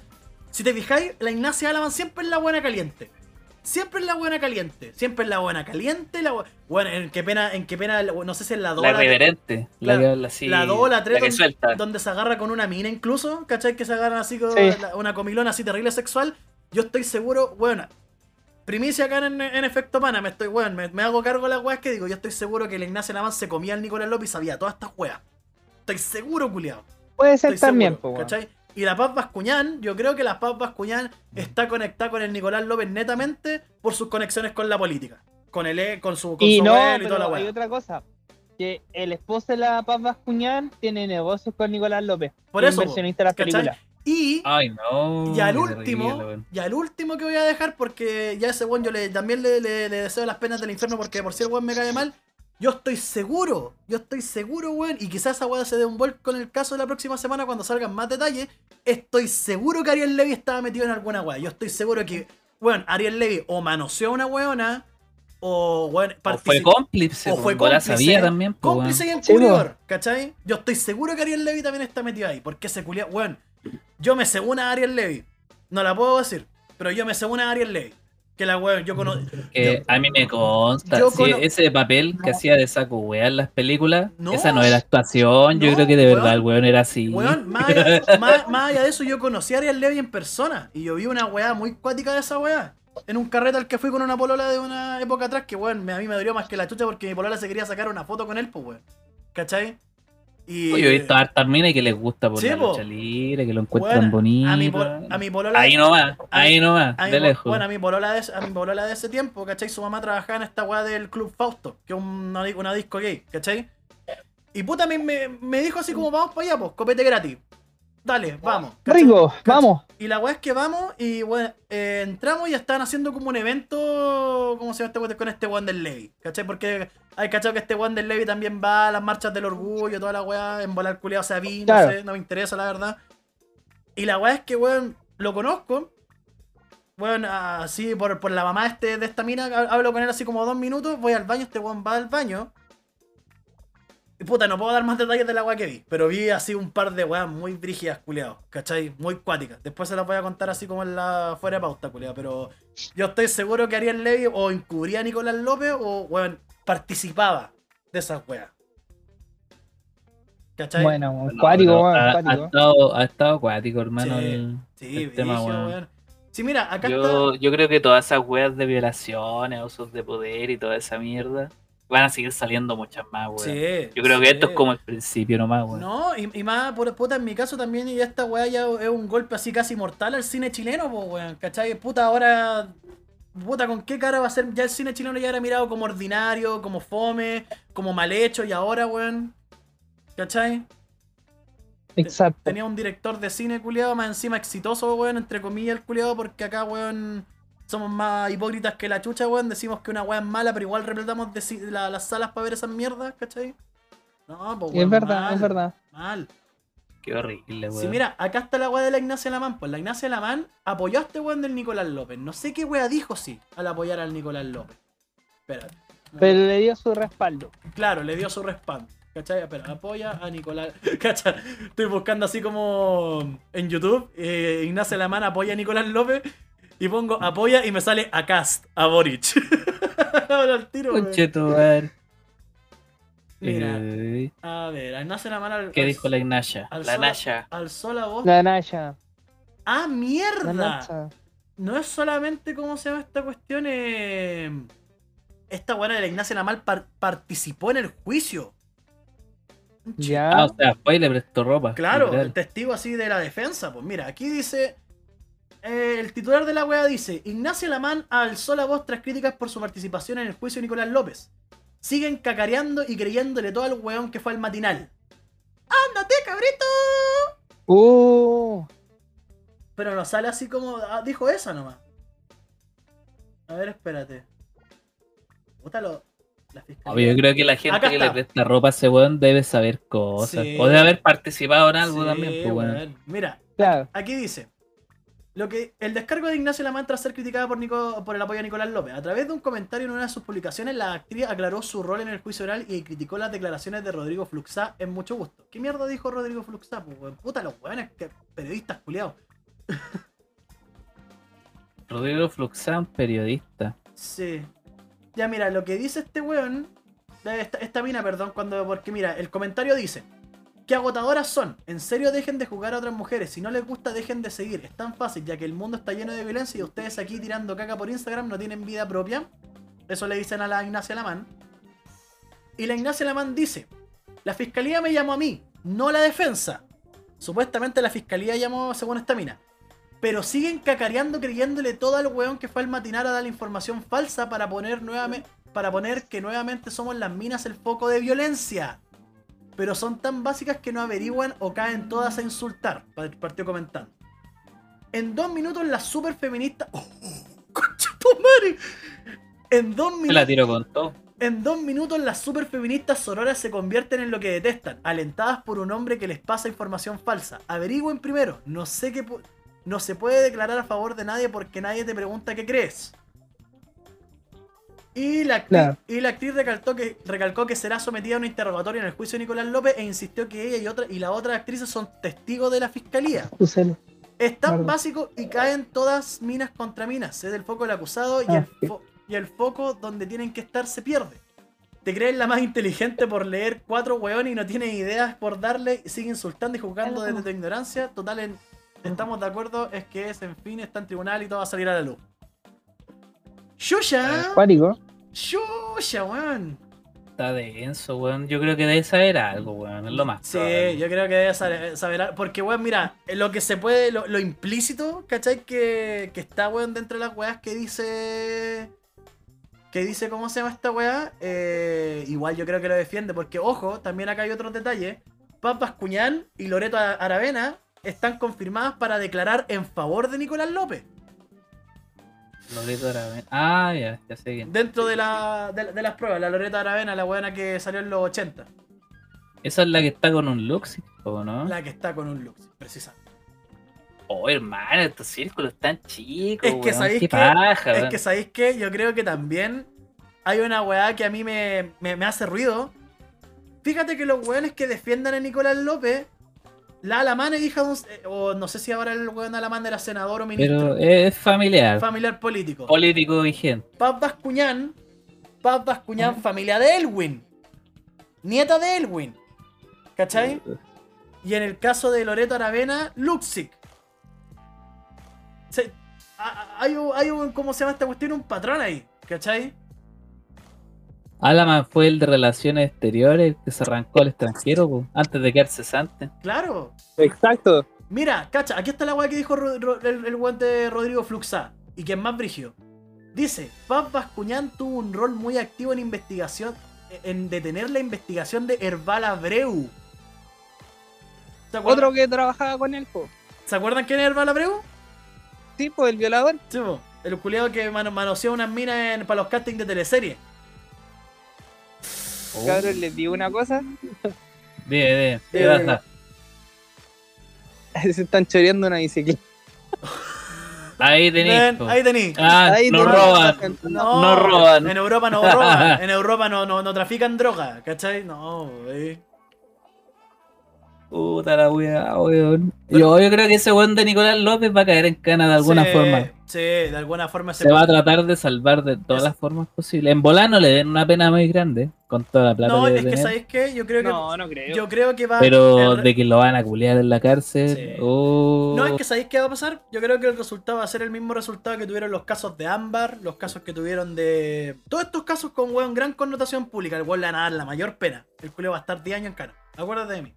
Si te fijáis, la Ignacia Alaman siempre es la buena caliente. Siempre es la buena caliente. Siempre es la buena caliente. La bu- bueno, en qué pena, en qué pena, no sé si es la La irreverente. La habla así. la 2 o la 3 La que donde, donde se agarra con una mina incluso, ¿cachai? Que se agarran así con Sí. la- una comilona así terrible sexual. Yo Yo estoy seguro, bueno, primicia acá en, en efecto pana, me estoy, weón, me, me hago cargo de las weas que digo. Yo estoy seguro que el Ignacio Lamán se comía al Nicolás López y sabía todas estas weas. Estoy seguro, culiado. Puede ser Estoy también, seguro, po. ¿cachai? Y la Paz Bascuñán, yo creo que la Paz Bascuñán está conectada con el Nicolás López netamente por sus conexiones con la política. Con el E, con su, con Y su no, y toda la pero hay wea. otra cosa. Que el esposo de la Paz Bascuñán tiene negocios con Nicolás López. Por eso, inversionista de las películas. Y, Ay, no. y al último, weón. y al último que voy a dejar, porque ya ese weón yo le, también le, le- le deseo las penas del infierno, porque por si el weón me cae mal. Yo estoy seguro, yo estoy seguro, weón, y quizás esa weá se dé un vuelco en el caso de la próxima semana cuando salgan más detalles. Estoy seguro que Ariel Levy estaba metido en alguna weá. Yo estoy seguro que, weón, Ariel Levy o manoseó a una weona, o weón, O fue cómplice, o fue cómplice, sabía también, weón. cómplice y encubridor, ¿cachai? Yo estoy seguro que Ariel Levy también está metido ahí, porque ese culiao, weón, yo me sé una Ariel Levy, no la puedo decir, pero yo me sé una Ariel Levy, que la weón, yo conozco, a mí me consta, yo sí, cono- ese papel que hacía de saco weá en las películas, No. esa no era actuación, yo creo que de verdad weón. el weón era así. weón, más allá, más- más allá de eso, yo conocí a Ariel Levy en persona, y yo vi una weá muy cuática de esa weá. En un carrete al que fui con una polola de una época atrás, que weón, a mí me dolió más que la chucha porque mi polola se quería sacar una foto con él, pues weón. ¿Cachai? Y. Yo he visto a hartas minas que les gusta por Sí, la po. lucha libre, que lo encuentran bonito. A mi, pol- a mi polola. Ahí nomás, ahí nomás, mi de lejos. Bueno, a mi polola de, ese- a mi polola de ese tiempo, ¿cachai? Su mamá trabajaba en esta weá del Club Fausto, que es una, di- una disco gay, ¿cachai? Y puta me, me, me dijo así como, vamos para allá, pues, copete gratis. Dale, vamos. ¿cachai? Rico, ¿Cachai? vamos. Y la weá es que vamos y bueno, eh, entramos y ya estaban haciendo como un evento, ¿cómo se llama este weón? Con este Wander Levy, ¿cachai? Porque hay cachado que este Wander Levy también va a las marchas del orgullo, toda la weá, en volar culiado, o sea, vi, no Claro. sé, no me interesa la verdad. Y la weá es que, weón, lo conozco. Bueno, así por, por la mamá este, de esta mina, ha- hablo con él así como dos minutos, voy al baño, este weón va al baño. Y puta, no puedo dar más detalles de la weá que vi, pero vi así un par de weas muy brígidas, culiados, ¿cachai? Muy cuáticas. Después se las voy a contar así como en la fuera de pauta, culiado. Pero yo estoy seguro que Ariel Levy o encubría a Nicolás López o, weón, participaba de esas weas. ¿Cachai? Bueno, No, cuático, pero weón, ha, ha estado, ha estado acuático, hermano, Sí, el, sí, el tema, mira, acá Yo, está. yo creo que todas esas weas de violaciones, usos de poder y toda esa mierda van a seguir saliendo muchas más, weón. Sí, Yo creo que esto es como el principio nomás, weón. No, y, y más, por, puta, en mi caso también, y esta weá ya es un golpe así casi mortal al cine chileno, pues, weón, ¿cachai? Puta, ahora, puta, ¿con qué cara va a ser? Ya el cine chileno ya era mirado como ordinario, como fome, como mal hecho, y ahora, weón, ¿cachai? Exacto. Tenía un director de cine culiado más encima exitoso, weón, entre comillas el culiado, porque acá, weón, somos más hipócritas que la chucha, weón. Decimos que una weá es mala, pero igual repletamos de ci- la- las salas para ver esas mierdas, ¿cachai? No, pues, Es weón, verdad, mal, es verdad. Mal. Qué horrible, weón. Sí, mira, acá está la weá de la Ignacia Lamán. Pues la Ignacia Lamán apoyó a este weón del Nicolás López. No sé qué weá dijo sí al apoyar al Nicolás López. Espérate. Pero le dio su respaldo. Claro, le dio su respaldo. ¿Cachai? Espera, apoya a Nicolás. ¿Cachai? Estoy buscando así como en YouTube. eh, Ignacia Lamán apoya a Nicolás López. Y pongo apoya y me sale a Cast, a Boric. Ahora al tiro. Mira, Eh, a ver, a Ignacia Lamán al- ¿Qué al- dijo la Ignacia? al La sol- Nasha. alzó la voz. La Naya. ¡Ah, La mierda! Naya. no es solamente cómo se llama esta cuestión. eh, esta buena de la Ignacia Lamal par- participó en el juicio. Ah, Ya. o sea, fue y le prestó ropa. Claro, literal. el testigo así de la defensa. Pues mira, aquí dice. eh, el titular de la wea dice: Ignacia Lamán alzó la voz tras críticas por su participación en el juicio de Nicolás López. Siguen cacareando y creyéndole todo al weón que fue al matinal. ¡Ándate, cabrito! Uh. Pero no sale así como. ah, dijo esa nomás. A ver, espérate. Puta lo. La fiscalía. Obvio, yo creo que la gente Acá que le presta ropa a ese weón debe saber cosas. Sí. O debe haber participado en algo Sí, también, pues, weón. Mira, Claro. aquí dice. Lo que el descargo de Ignacio Lamán tras ser criticada por, Nico- por el apoyo a Nicolás López. A través de un comentario en una de sus publicaciones, la actriz aclaró su rol en el juicio oral y criticó las declaraciones de Rodrigo Fluxá en mucho gusto. ¿Qué mierda dijo Rodrigo Fluxá? Pues, puta, los weones, que periodistas culiados. Rodrigo Fluxán, periodista. Sí. Ya mira, lo que dice este weón, esta, esta mina, perdón, cuando porque mira, el comentario dice, qué agotadoras son. En serio, dejen de jugar a otras mujeres. Si no les gusta, dejen de seguir. Es tan fácil, ya que el mundo está lleno de violencia y ustedes aquí tirando caca por Instagram no tienen vida propia. Eso le dicen a la Ignacia Lamán. Y la Ignacia Lamán dice: La fiscalía me llamó a mí, no la defensa. Supuestamente la fiscalía llamó según esta mina. Pero siguen cacareando creyéndole todo al weón que fue al matinar a dar la información falsa para poner nuevamente. Para poner que nuevamente somos las minas el foco de violencia. Pero son tan básicas que no averiguan o caen todas a insultar. pa- Partió comentando. En dos minutos las super feministas. ¡Oh! ¡Concha tu madre! En dos Se la minutos. tiro con todo. En dos minutos las super feministas sororas se convierten en lo que detestan, alentadas por un hombre que les pasa información falsa. Averigüen primero, no sé qué no se puede declarar a favor de nadie porque nadie te pregunta qué crees. Y la actriz, Claro. y la actriz recalcó, que, recalcó que será sometida a un interrogatorio en el juicio de Nicolás López e insistió que ella y, otra, y la otra actrices son testigos de la fiscalía. Es tan básico y caen todas minas contra minas. Es el foco del acusado y, Ah, el sí. fo- y el foco donde tienen que estar se pierde. Te crees la más inteligente por leer cuatro hueones y no tienes ideas por darle y sigue insultando y juzgando desde tu ignorancia. Total, en- estamos de acuerdo, es que es, en fin, está en tribunal y todo va a salir a la luz. ¡Shusha! Cuático. ¡Shusha, weón! Está denso, weón. Yo creo que debe saber algo, weón. Es lo más. Sí, probable. yo creo que debe saber, saber al- Porque, weón, mira, lo que se puede, lo, lo implícito, ¿cachai? Que, que está, weón, dentro de las weas que dice. Que dice, ¿cómo se llama esta wea? Eh, igual yo creo que lo defiende, porque, ojo, también acá hay otros detalles. Paz Bascuñán y Loreto Aravena están confirmadas para declarar en favor de Nicolás López. Loreto Aravena. Ah, ya, ya sé quién. Dentro de, la, de, de las pruebas, la Loreto Aravena, la weona que salió en los 80. Esa es la que está con un Luxi, ¿o no? La que está con un Lux, precisamente. Oh, hermano, estos círculos tan chicos. Es que, weón. ¿sabéis paja, Es weón. que, ¿sabéis qué? Yo creo que también hay una weá que a mí me, me- me hace ruido. Fíjate que los weones que defiendan a Nicolás López, la Alamán es hija de un. eh, O no sé si ahora el weón Alamán era senador o ministro. Pero es familiar. familiar político. político vigente. Paz Bascuñán. Paz Bascuñán, familia de Elwin. Nieta de Elwin. ¿Cachai? Y en el caso de Loreto Aravena, Luxic. Se- hay, un, hay un, ¿cómo se llama esta cuestión? Un patrón ahí, ¿cachai? Alaman fue el de relaciones exteriores que se arrancó al extranjero po, antes de quedar cesante. Claro. Exacto. Mira, cacha, aquí está la weá que dijo Ro- Ro- el, el guante Rodrigo Fluxá. Y que es más brigio. Dice, Paz Bascuñán tuvo un rol muy activo en investigación, en detener la investigación de Herbal Abreu. ¿Se acuerdan, Otro que trabajaba con él, po. ¿Se acuerdan quién es Herbal Abreu? Sí, pues el violador. Sí, po, el culiado que mano- manoseó unas minas para los castings de teleserie. Oh, Cabrón, les digo una cosa. Dime, dime, ¿qué Eh, pasa? Se están choreando una bicicleta. Ahí tenéis. Ahí tení. Ah, Ahí tenemos roban. No, no roban. En Europa no roban. En Europa no, no, no trafican droga, ¿cachai? No, wey. Puta la weá, weón. Yo, yo creo que ese weón de Nicolás López va a caer en cana de alguna Sí, forma. Sí, de alguna forma Se va a tratar de salvar de todas Es- las formas posibles. En volar no le den una pena muy grande con toda la plata No, que es debe que tener. ¿sabéis qué? Yo creo que. No, no creo. Yo creo que va. Pero el- de que lo van a culiar en la cárcel. Sí. oh. No, es que ¿sabéis qué va a pasar? Yo creo que el resultado va a ser el mismo resultado que tuvieron los casos de Ámbar, los casos que tuvieron de. Todos estos casos con weón gran connotación pública. El weón le van a dar la mayor pena. El culio va a estar 10 años en cara. Acuérdate de mí.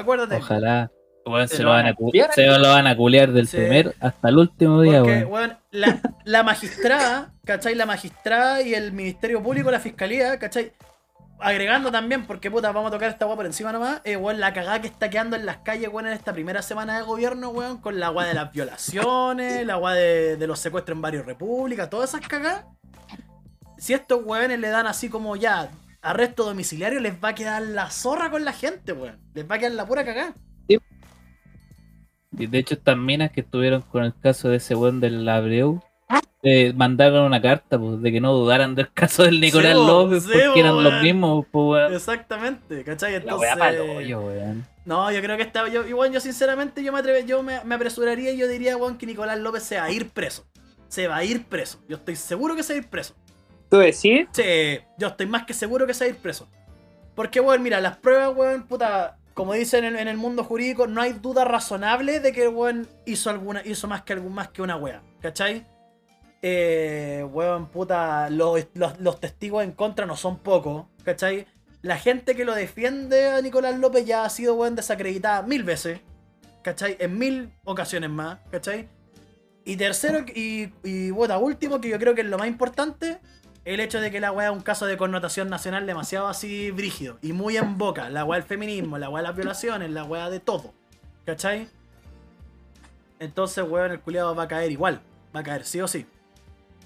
Acuérdate. Ojalá. Weón, Se se, lo van a a cu- culiar. se lo van a culiar del Sí. primer hasta el último día, Porque, la, la magistrada, ¿cachai? La magistrada y el Ministerio Público, la Fiscalía, ¿cachai? Agregando también, porque puta, vamos a tocar esta weá por encima nomás, eh, weón, la cagada que está quedando en las calles, weón, en esta primera semana de gobierno, weón, con la weá de las violaciones, la weá de, de los secuestros en varios repúblicas, todas esas cagadas. Si estos weones le dan así como ya arresto domiciliario, les va a quedar la zorra con la gente, weón. Les va a quedar la pura cagada. Y de hecho, estas minas que estuvieron con el caso de ese weón del Abreu, eh, mandaron una carta pues, de que no dudaran del caso del Nicolás López porque eran los mismos, pues, weón. Exactamente, ¿cachai? Entonces. weá pa'l hoyo, weón. No, yo creo que está. Yo, igual yo sinceramente yo me atreve, yo me, me apresuraría y yo diría, weón, que Nicolás López se va a ir preso. Se va a ir preso. Yo estoy seguro que se va a ir preso. ¿Tú decís? Sí, yo estoy más que seguro que se va a ir preso. Porque, weón, mira, las pruebas, weón, puta. como dicen en, el mundo jurídico, no hay duda razonable de que el weón hizo alguna, hizo más que algún más que una wea. ¿Cachai? Eh, weón, puta, los, los- los testigos en contra no son pocos, ¿cachai? La gente que lo defiende a Nicolás López ya ha sido, weón, desacreditada mil veces, ¿cachai? En mil ocasiones más, ¿cachai? Y tercero, y, y bueno, último, que yo creo que es lo más importante, el hecho de que la weá es un caso de connotación nacional demasiado así brígido y muy en boca. La weá del feminismo, la weá de las violaciones, la weá de todo, ¿cachai? Entonces, weón, el culiado va a caer igual, va a caer sí o sí.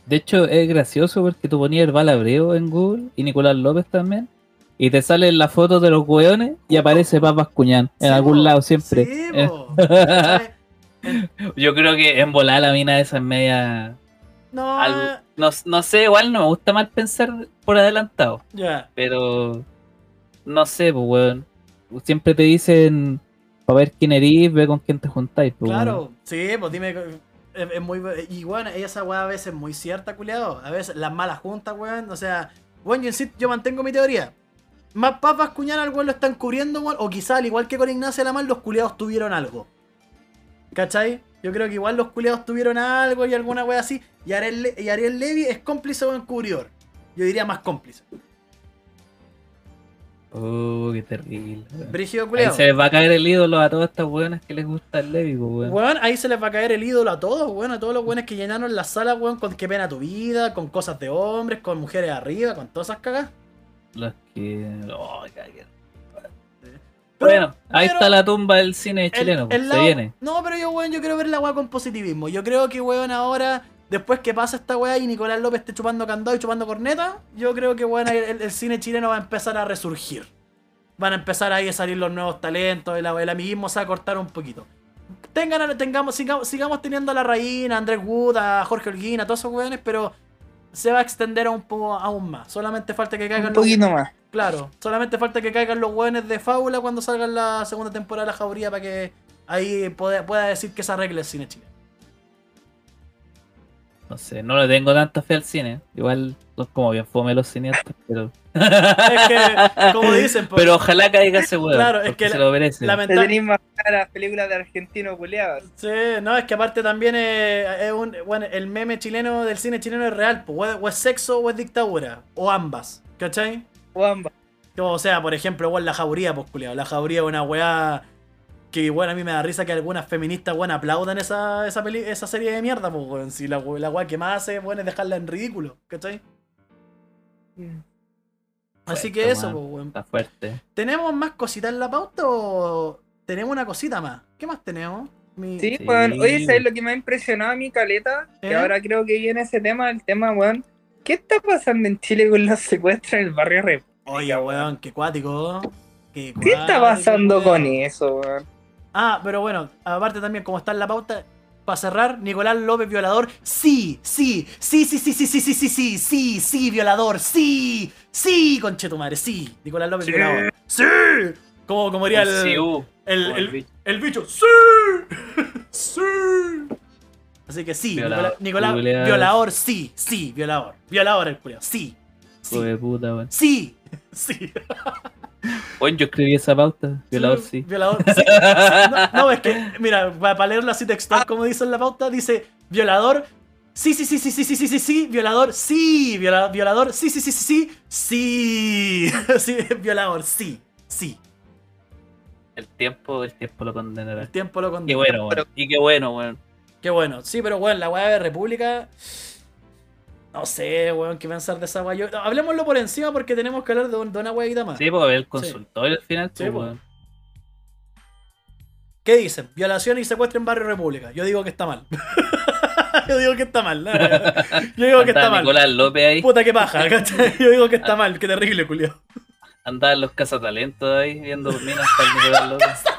De hecho, es gracioso porque tú ponías el Balabreo en Google y Nicolás López también. Y te salen las fotos de los hueones y aparece Papas Cuñán en Sí, algún lado siempre. Sí, Eh. Yo creo que en volar la mina esa es media. No, algo- no, no sé, igual no me gusta mal pensar por adelantado. ya. Pero. No sé, pues, weón. Siempre te dicen. Para ver quién erís, ve con quién te juntáis. Pues, weón. Claro, sí, pues dime. Es, es muy. Y bueno, esa weá a veces es muy cierta, culiado. A veces las malas juntas, weón. O sea, weón, yo, insisto, yo mantengo mi teoría. Más papas cuñar al weón lo están cubriendo, weón. O quizá, al igual que con Ignacia Lamar, los culiados tuvieron algo. ¿Cachai? Yo creo que igual los culiados tuvieron algo y alguna weá así. Y Ariel, Le- y Ariel Levy es cómplice o encubridor. Yo diría más cómplice. Oh, qué terrible. Brígido Ahí culiado. se les va a caer el ídolo a todas estas weonas que les gusta el Levi, pues, weón. Weón, ahí se les va a caer el ídolo a todos, weón, a todos los weones que llenaron la sala, weón, con qué pena tu vida, con cosas de hombres, con mujeres arriba, con todas esas cagas. Los que. Oh, qué- bueno, ahí pero está la tumba del cine chileno, el pues, se lado- viene. No, pero yo, weón, yo quiero ver la weá con positivismo. Yo creo que, weón, ahora, después que pasa esta weá y Nicolás López esté chupando candado y chupando corneta, yo creo que, weón, el, el cine chileno va a empezar a resurgir. Van a empezar ahí a salir los nuevos talentos, el, el amiguismo se va a cortar un poquito. Tengan, tengamos, sigamos, sigamos teniendo a la Reina, a Andrés Wood, a Jorge Holguín, a todos esos weones, pero se va a extender a un poco aún más. Solamente falta que caigan Un los poquito más. Claro, solamente falta que caigan los hueones de fábula cuando salga la segunda temporada de la jauría para que ahí pueda, pueda decir que se arregle el cine chileno. No sé, no le tengo tanta fe al cine. Igual son como bien fome los cineastas, pero. Es que, como dicen, pues, Pero ojalá caiga ese weón. Claro, es porque que se lo merece. Te lamenta- tenéis más a las películas de argentinos culeados. Sí, no, es que aparte también es, es un, bueno, el meme chileno del cine chileno es real, pues, o es, sexo o es dictadura, o ambas, ¿cachai? O ambas. Como, O sea, por ejemplo, weón, la jauría, pues, culiao. La jauría es una weá que, bueno, a mí me da risa que algunas feministas, weón, aplaudan esa, esa, peli- esa serie de mierda, pues, weón. Si la, la weá que más hace, weón, es dejarla en ridículo, ¿cachai? Así que eso, pues, weón. Está fuerte. ¿Tenemos más cositas en la pauta o tenemos una cosita más? ¿Qué más tenemos? Mi- Sí, Sí. weón. Oye, ¿sabes lo que me ha impresionado a mi caleta? ¿Eh? Que ahora creo que viene ese tema, el tema, weón. ¿Qué está pasando en Chile con los secuestros en el barrio Rep? Oye, weón, qué cuático. Qué, ¿Qué está pasando weón. con eso, weón? Ah, pero bueno, aparte también, como está en la pauta, para cerrar, Nicolás López violador. Sí, sí, sí, sí, sí, sí, sí, sí, sí, sí, sí, sí, violador, sí, sí, conchetumare, sí. Nicolás López Sí. violador. Sí. Como, como diría el, uh, el, el el, bicho. el bicho. Sí, sí. Así que sí, Nicolás, violador, sí, sí, violador. Violador el culiao, sí. hijo de Sí, puta, weón. sí, sí. Bueno, yo escribí esa pauta. Violador, sí. Violador, sí. No, no, es que, mira, para leerlo así textual, como dice en la pauta, dice violador. Sí, sí, sí, sí, sí, sí, sí, sí, sí, violador, sí, viola- violador, sí, sí, sí, sí, sí, sí, sí, violador, sí, sí. El tiempo, el tiempo lo condenará. El tiempo lo Qué condena. bueno, weón. Y qué bueno, weón. Qué bueno, sí, pero bueno, la weá de República. No sé, weón, qué pensar de esa weá. Yo- Hablemoslo por encima porque tenemos que hablar de, un- de una weá más. Sí, porque el consultorio al final, Sí, pues, weón. ¿Qué dicen? Violación y secuestro en Barrio República. Yo digo que está mal. Yo digo que está mal. ¿no? Yo digo que está mal. Nicolás López ahí, Puta que paja. Yo digo que está mal, qué terrible, Julio. andaban los cazatalentos ahí viendo minas para el Nicolás López.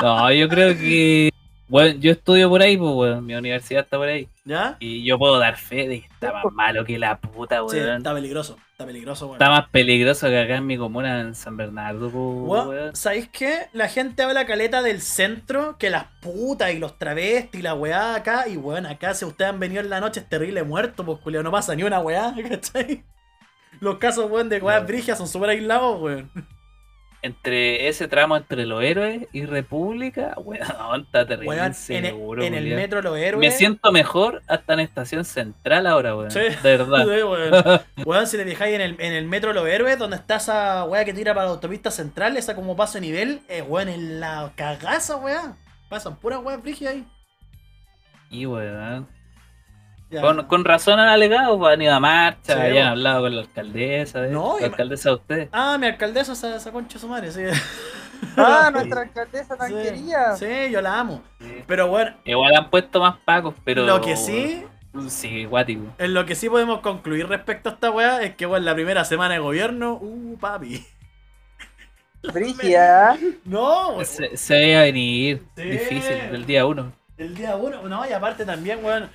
No, yo creo que. Bueno, yo estudio por ahí, pues, weón. Mi universidad está por ahí. ¿Ya? Y yo puedo dar fe de que está más malo que la puta, Sí, weón. está peligroso. Está peligroso, weón. Está más peligroso que acá en mi comuna, en San Bernardo, pues, Weón, weón. ¿Sabéis qué? La gente habla caleta del centro, que las putas y los travestis y la weá acá. Y weón, acá si ustedes han venido en la noche es terrible muerto, pues Julio, no pasa ni una weá, ¿cachai? Los casos, weón, de No. brigias son súper aislados, weón. Entre ese tramo entre los héroes y República, weón, está terrible. Weón, en, seguro, en el culiao. metro Los Héroes. Me siento mejor hasta en Estación Central ahora, weón. Sí. De verdad. Sí, weón. Weón, si te fijáis en el, en el metro Los Héroes, donde está esa weá que tira para la autopista central, esa como paso de nivel, eh, weón, en la cagaza, weá. Pasan puras weas frigias ahí. Y weón. Ya. Con, con razón han alegado, pues, han ido a marcha, Sí, habían hablado con la alcaldesa, de, No, la alcaldesa de ustedes. Ah, mi alcaldesa, esa, esa concha de su madre, sí. Ah, nuestra alcaldesa tan Sí. querida. Sí, yo la amo. Sí. Pero bueno, Igual han puesto más pacos, pero. lo que sí, Sí, guático. en lo que sí podemos concluir respecto a esta weá es que, bueno, la primera semana de gobierno, uh, papi. Brigia. No, weón. Se, se veía venir. Sí. Difícil, del día uno. El día uno, no, y aparte también, weón,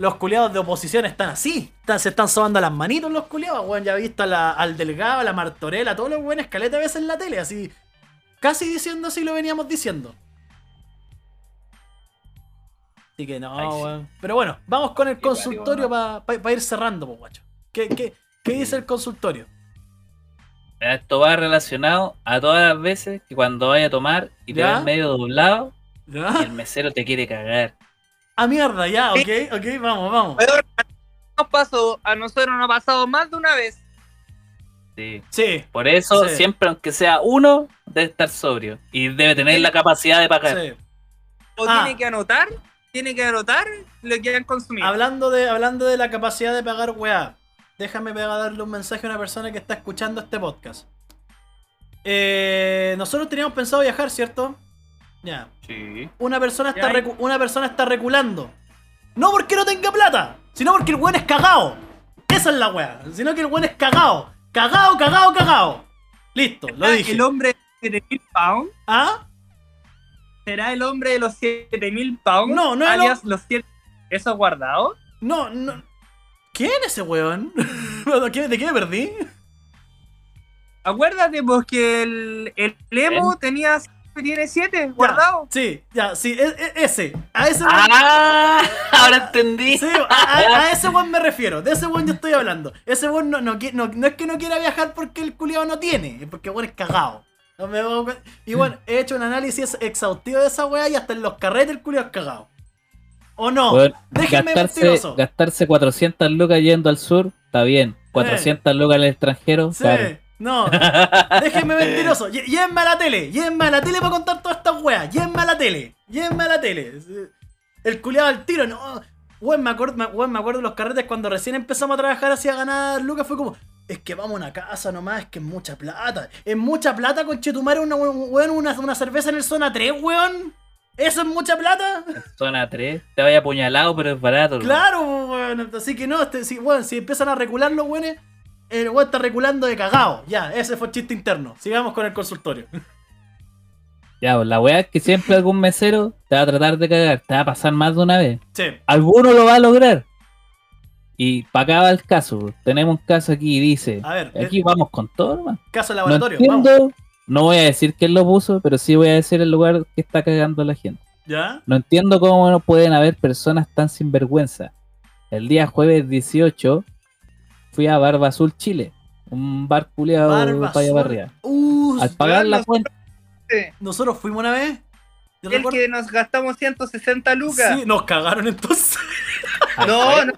los culiados de oposición están así. Están- se están sobando las manitos los culiados, weón. Ya he visto a la- al Delgado, a la Martorella, a todos los buenos caleta veces en la tele, así. Casi diciendo así lo veníamos diciendo. Así que no, Ay, sí. weón. Pero bueno, vamos con el Igual, consultorio para ir cerrando, pues, guacho. ¿Qué, qué, qué dice el consultorio? Esto va relacionado a todas las veces que cuando vaya a tomar y te ¿Ya? medio doblado y ¿Ya? el mesero te quiere cagar. Ah, mierda, ya, ok, ok, vamos, vamos. Nos pasó, a nosotros nos ha pasado más de una vez. Sí. Sí, Por eso, Sí. siempre, aunque sea uno, debe estar sobrio. Y debe tener la capacidad de pagar. sí. O Ah. tiene que anotar, tiene que anotar lo que han consumido. Hablando de, hablando de la capacidad de pagar weá, déjame pegar darle un mensaje a una persona que está escuchando este podcast. Eh, nosotros teníamos pensado viajar, ¿cierto? Ya. Sí. Una persona está, recu- una persona está reculando. No porque no tenga plata, sino porque el weón es cagao. Esa es la weá. Sino que el weón es cagao. Cagao, cagao, cagao. Listo, lo ¿Será dije. El hombre de 7000 pounds. ¿Ah? ¿Será el hombre de los 7000 pounds? No, no alias los 7 ¿Eso guardado? No, no. ¿Quién es ese weón? ¿De qué, de qué me perdí? Acuérdate, pues que el, el Emo tenía, tiene 7 guardado. Sí, ya, sí, e- e- ese. A ese. ¡Ah! Ahora entendí. Sí, a, a- a ese weón me refiero, de ese weón yo estoy hablando. Ese weón no, no, no, no es que no quiera viajar porque el culiado no tiene, es porque el weón es cagado. Y bueno, he hecho un análisis exhaustivo de esa weá y hasta en los carretes el culiado es cagado. ¿O no? Déjenme gastarse, mentiroso. gastarse 400 lucas yendo al sur, está bien. 400 lucas en el extranjero, Sí, claro. No. Déjenme mentiroso. Llévenme a la tele. Llévenme a la tele para contar todas estas weas. Llévenme a la tele. Llévenme a la tele. El culiado al tiro, no. Weón, me acuerdo, me, weón, me acuerdo de los carretes cuando recién empezamos a trabajar así a ganar lucas. Fue como, es que vamos a una casa nomás, es que es mucha plata. Es mucha plata con Chetumare, una, weón, una, una cerveza en el zona 3, weón. ¿Eso es mucha plata? Zona 3, te vaya apuñalado, pero es barato. Claro, weón. Así que no, este, si, weón, si empiezan a recular los weones, el weón está reculando de cagao. Ya, ese fue chiste interno. Sigamos con el consultorio. Ya, pues, la weá es que siempre algún mesero te va a tratar de cagar, te va a pasar más de una vez. Sí. Alguno lo va a lograr. Y para acá va el caso. Tenemos un caso aquí y dice. A ver, Aquí vamos con todo, hermano. caso No laboratorio. vamos. entiendo. No voy a decir quién lo puso, pero sí voy a decir el lugar que está cagando la gente. ¿Ya? No entiendo cómo no pueden haber personas tan sinvergüenza. El día jueves 18 fui a Barba Azul, Chile. Un bar culeado para arriba. Uh, Al pagar la cuenta. nosotros fuimos una vez. Yo El recuerdo- que nos gastamos 160 lucas. Sí, nos cagaron entonces. No, no.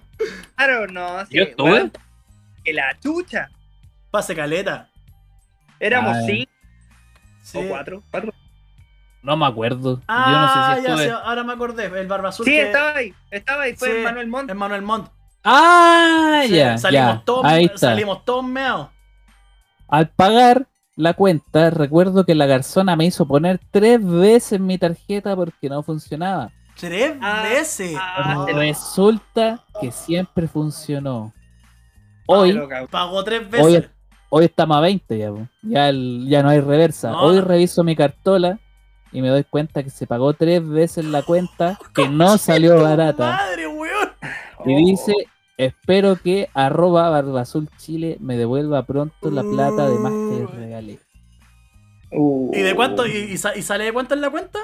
Claro, no. sí, Yo estuve. weón, que la chucha. Pase caleta. Éramos Ah. 5 Sí. o 4. Cuatro. No me acuerdo. Ah, Yo no sé si ya ahora me acordé. El barba azul. Sí, que- estaba ahí. Estaba ahí. Fue Manuel Montt. en Manuel Montt. Ah, Sí, ya, salimos, ya. Todos, Ahí está. salimos todos meados. Al pagar la cuenta, recuerdo que la garzona me hizo poner tres veces mi tarjeta porque no funcionaba. Tres Ah, veces. ah. Resulta que siempre funcionó. Te Hoy. Pagó tres veces. hoy, hoy estamos a 20 ya, ya, el- ya no hay reversa. No. Hoy reviso mi cartola y me doy cuenta que se pagó tres veces la cuenta, que no salió ¡Tu barata. Madre, weón. Y dice, espero que arroba Barbazul Chile me devuelva pronto la plata de más que les regalé. ¿Y de cuánto? ¿Y, y sa- y sale de cuánto en la cuenta?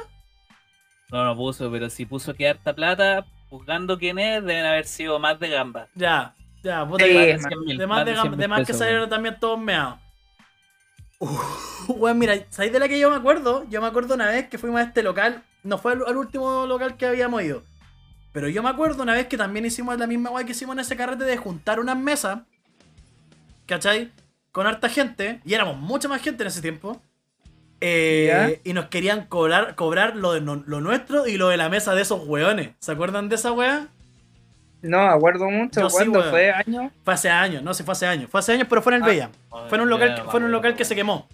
No, no puso, pero si puso que harta plata, juzgando quién es, deben haber sido más de gamba. Ya, ya, puta Sí, que- man. de más, de, de más que salieron también todos meados. Weón, mira, ¿sabéis de la que yo me acuerdo? Yo me acuerdo una vez que fuimos a este local. No fue al, al último local que habíamos ido. Pero yo me acuerdo una vez que también hicimos la misma weá que hicimos en ese carrete de juntar unas mesas. ¿Cachai? Con harta gente. Y éramos mucha más gente en ese tiempo. eh, y nos querían cobrar, cobrar lo, de no- lo nuestro y lo de la mesa de esos weones. ¿Se acuerdan de esa weá? No, acuerdo mucho. Yo sí, ¿Cuándo weón. fue? ¿Año? Fue hace años, no sé, fue hace años. Fue hace años, pero fue en el Ah. Bella. Fue en un local, que- fue en un local que se quemó.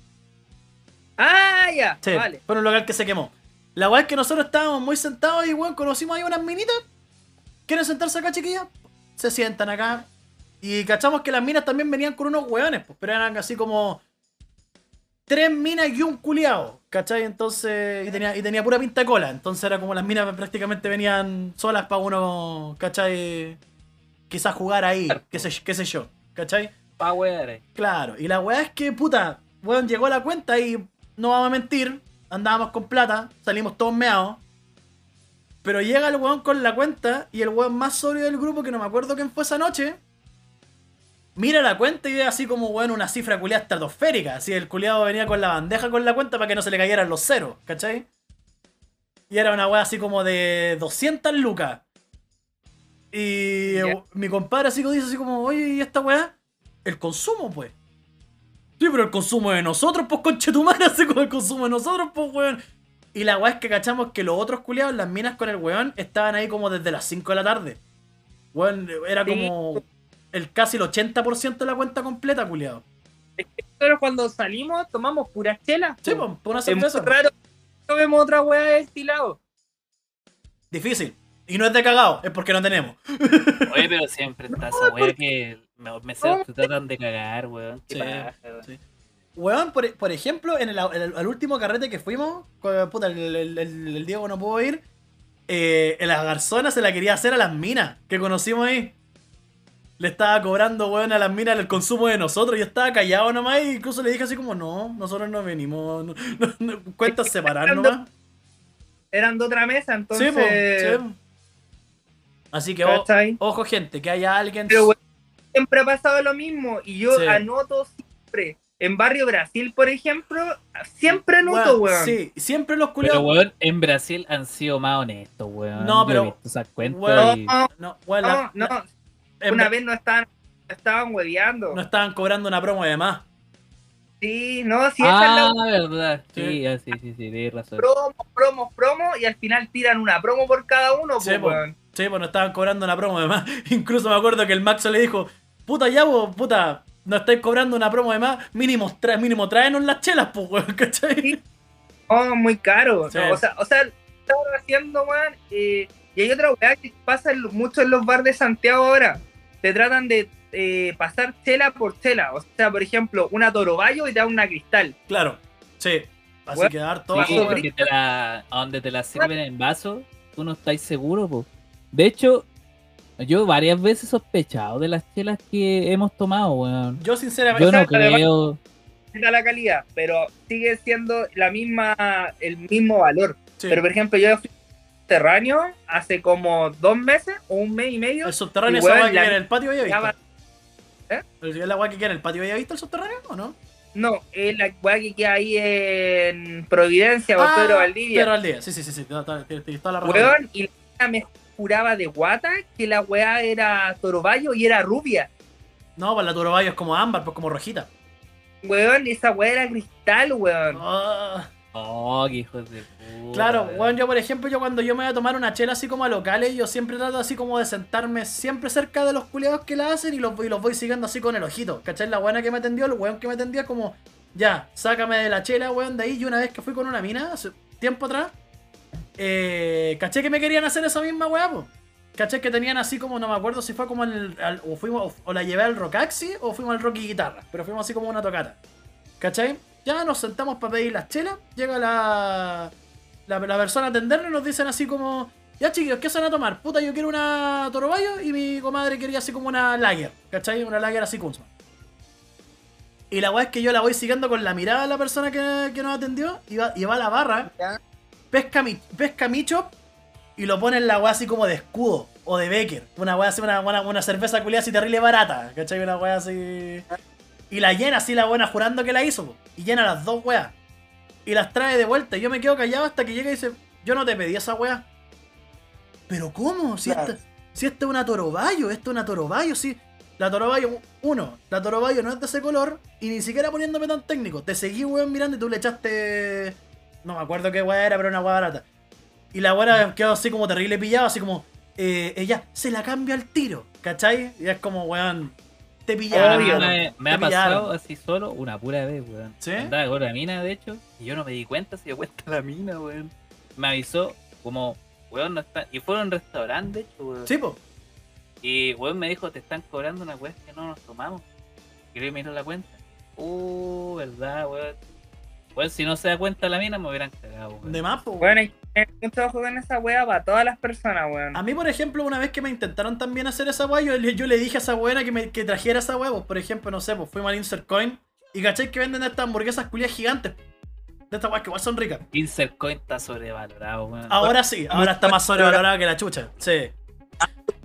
Ah, ya. Sí, Vale. fue en un local que se quemó. La weá es que nosotros estábamos muy sentados y weón, conocimos ahí unas minitas. ¿Quieren sentarse acá, chiquillas? Se sientan acá. Y cachamos que las minas también venían con unos weones, pues, pero eran así como. Tres minas y un culiao, ¿cachai? Entonces. Y tenía, y tenía pura pinta de cola. Entonces era como las minas prácticamente venían solas para uno, ¿cachai? Quizás jugar ahí, qué sé, qué sé yo, ¿cachai? Power. Claro, y la weá es que, puta, weón, llegó la cuenta y no vamos a mentir, andábamos con plata, salimos todos meados. Pero llega el weón con la cuenta y el weón más sobrio del grupo, que no me acuerdo quién fue esa noche, mira la cuenta y ve así como, weón, una cifra culiada estratosférica. Así el culiado venía con la bandeja con la cuenta para que no se le cayeran los ceros, ¿cachai? Y era una weá así como de 200 lucas. Y mi compadre así como dice así como, oye, ¿y esta weá? El consumo, pues. Sí, pero el consumo de nosotros, pues conchetumara, así como el consumo de nosotros, pues weón. Y la weá es que cachamos que los otros culiados, las minas con el weón, estaban ahí como desde las 5 de la tarde. Weón, era Sí. como el casi el 80% de la cuenta completa, culiado. Nosotros cuando salimos tomamos puras chelas. Sí, pues, por una Es cerveza. raro. No vemos otra weá de estilado. Difícil. Y no es de cagado, es porque no tenemos. Oye, pero siempre está esa wea que me, me se te tratan de cagar, weón. Qué Sí, paja, weón. sí. Weón, por, por ejemplo, en el, el- al último carrete que fuimos, puta, el, el- el- el Diego no pudo ir. Eh, en la garzona se la quería hacer a las minas que conocimos ahí. Le estaba cobrando, weón, a las minas el consumo de nosotros. Yo estaba callado nomás y incluso le dije así como, no, nosotros no venimos. no- no- no, cuentas separadas nomás. Eran de otra mesa, Sí, entonces. po, sí, po. Así que, ojo, gente, que haya alguien. Pero weón, siempre ha pasado lo mismo. Y yo Sí. anoto siempre. En Barrio Brasil, por ejemplo, siempre anoto, weón. Sí, siempre los Pero, culiados. weón, en Brasil han sido más honestos, weón. No, pero- weón, y- No, No, weón, no, no. en Una vez no estaban, estaban hueveando. no estaban cobrando una promo de más. Sí, no, sí, esa es la Ah, verdad. Sí. Sí, ah, sí, sí, sí, tienes razón. promo, promo, promo, y al final tiran una promo por cada uno, Sí, pues, po. weón. Sí, pues no estaban cobrando una promo de más. Incluso me acuerdo que el Maxo le dijo, puta ya vos, puta, no estáis cobrando una promo de más, mínimo, tra mínimo tráenos las chelas, pues, weón, ¿cachai? Sí. Oh, muy caro. Sí. No, o sea, o sea, estaban haciendo, weón. eh, y hay otra weá que pasa en mucho en los bares de Santiago ahora. Te tratan de eh, pasar chela por chela. O sea, por ejemplo, una toroballo y te dan una cristal. Claro, sí. Así que dar todo. Sí, a donde te la sirven en vaso, tú no estás seguro, po. De hecho, yo varias veces he sospechado de las chelas que hemos tomado, weón. Yo sinceramente, Yo no creo. La calidad, pero sigue siendo la misma, el mismo valor. sí, Pero por ejemplo, yo fui subterráneo hace como dos meses o un mes y medio. el subterráneo weón, weá que queda en el patio había ya visto. va- ¿El- ¿Es la weá que queda en el patio había visto el subterráneo o no? No, es la weá que queda ahí en Providencia o Pedro Valdivia. Pedro Valdivia, sí, sí, sí, sí, tienes toda la razón. Weón, y la weá me juraba de guata que la weá era toroballo y era rubia. No, pues la Torobayo es como ámbar, pues como rojita. Weón, esa weá era cristal, weón. Ah. Oh, qué hijos de puta. Claro, weón. bueno, yo por ejemplo, yo cuando yo me voy a tomar una chela así como a locales, yo siempre trato así como de sentarme siempre cerca de los culiados que la hacen y los, y los voy siguiendo así con el ojito. ¿Cachai? La buena que me atendió, el weón que me atendió es como, ya, sácame de la chela, weón, de ahí. Y una vez que fui con una mina, hace tiempo atrás, eh, caché que me querían hacer esa misma weá, po. Caché que tenían así como, no me acuerdo si fue como en el, o fuimos, o, la llevé al Rockaxi o fuimos al Rocky Guitarra, pero fuimos así como una tocata. ¿Cachai? Ya nos sentamos para pedir las chelas, llega la, la, persona a atendernos y nos dicen así como, ya chiquillos, ¿qué se van a tomar? Puta, yo quiero una Torobayo y mi comadre quería así como una Lager, ¿cachai? Una Lager así Kunzman. Y la weá es que yo la voy siguiendo con la mirada de la persona que, que nos atendió y va, y va a la barra. Pesca mi, pesca y lo pone en la weá así como de escudo o de Becker. Una weá así, una, una, una cerveza culiada así terrible barata, ¿cachai? Una weá así. Y la llena así la buena jurando que la hizo, po. Y llena las dos weas. Y las trae de vuelta. Y yo me quedo callado hasta que llega y dice, yo no te pedí esa wea. Pero ¿cómo? Si Claro. esta, si esta es una torobayo, esto es una torobayo, sí. La torobayo, uno, la torobayo no es de ese color y ni siquiera poniéndome tan técnico. Te seguí, weón, mirando y tú le echaste. No me acuerdo qué weá era, pero una weá barata. Y la weá quedó así como terrible pillado, así como. Eh, ella se la cambia al tiro, ¿cachai? Y es como, weón, te pillaron. Obvio. me, me Te ha pasado así solo una pura vez, weón. ¿Sí? Andaba con la mina, de hecho, y yo no me di cuenta, se dio cuenta la mina, weón. Me avisó como, weón, no está. Y fue a un restaurante, de hecho, weón. Sí, po. Y weón me dijo, te están cobrando una weá que no nos tomamos. Y le miró la cuenta. Uh, verdad, weón. Weón, si no se da cuenta la mina, me hubieran cagado, weón. De más, po. Bueno, hay que tener mucho ojo con esa wea para todas las personas, weón. A mí, por ejemplo, una vez que me intentaron también hacer esa weá, yo, le- yo le dije a esa buena que, me, que trajera esa weá, pues, por ejemplo, no sé, pues fuimos al Insert Coin y cachai que venden estas hamburguesas culias gigantes. De estas weas que igual son ricas. Insert Coin está sobrevalorado, weón. Ahora sí, ahora está más sobrevalorada que la chucha. Sí.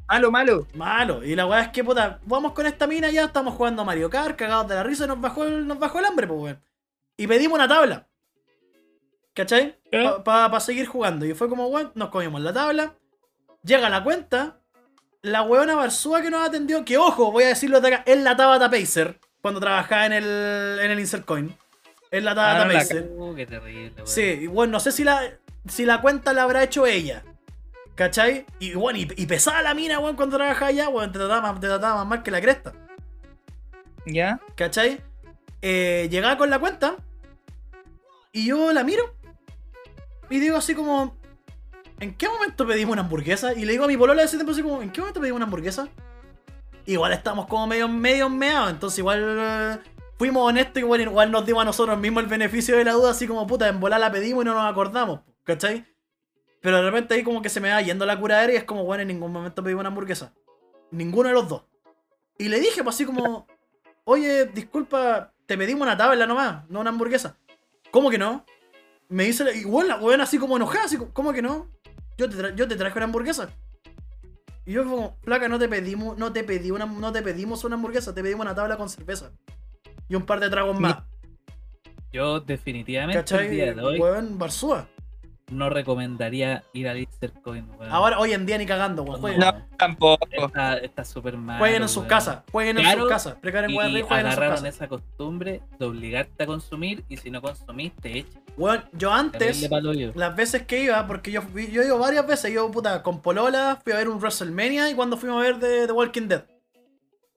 Malo, malo. Malo. Y la weá es que, puta, vamos con esta mina ya, estamos jugando Mario Kart, cagados de la risa y nos bajó el, nos bajó el hambre, pues, weón. Y pedimos una tabla. ¿Cachai? ¿Eh? Para seguir jugando. Y fue como, weón, nos comimos la tabla. Llega la cuenta. La weona Barzúa que nos atendió, que ojo, voy a decirlo de acá, es la Tabata Pacer, cuando trabajaba en el, en el Insert Coin. Es la Tabata Ah, no la Pacer. Uh, qué terrible, weón. Sí, bueno, no sé si la, si la cuenta la habrá hecho ella. ¿Cachai? Y bueno, y, y pesaba la mina, weón, cuando trabajaba allá, weón, te trataba, más- te trataba más mal que la cresta. ¿Ya? ¿Cachai? Eh, llegaba con la cuenta y yo la miro y digo así como, ¿en qué momento pedimos una hamburguesa? Y le digo a mi polola de ese tiempo así como, ¿en qué momento pedimos una hamburguesa? Igual estamos como medio, medio meados, entonces igual eh, fuimos honestos y bueno, igual nos dimos a nosotros mismos el beneficio de la duda, así como puta, en volar la pedimos y no nos acordamos, ¿cachai? Pero de repente ahí como que se me va yendo la curadera y es como, bueno, en ningún momento pedimos una hamburguesa. Ninguno de los dos. Y le dije, pues así como, oye, disculpa, te pedimos una tabla nomás, no una hamburguesa. ¿Cómo que no? Me dice, la- igual la weón así como enojada, así como, ¿cómo que no? Yo te, yo te traje una hamburguesa. Y yo como, placa, no te pedimos, no te pedí una, no te pedimos una hamburguesa, te pedimos una tabla con cerveza. Y un par de tragos más. Yo definitivamente el ¿Cachai? día de hoy Weón, Barzúa. No recomendaría ir al Insert Coin, weón. Ahora, hoy en día ni cagando, weón. No, tampoco. Está súper mal. jueguen en sus casas, jueguen en sus casas. Precaren, weón, jueguen en sus agarraron esa costumbre de obligarte a consumir y si no consumís te echan. Yo antes, las veces que iba, porque yo, yo he ido varias veces, yo puta, con Polola, fui a ver un WrestleMania y cuando fuimos a ver de The Walking Dead.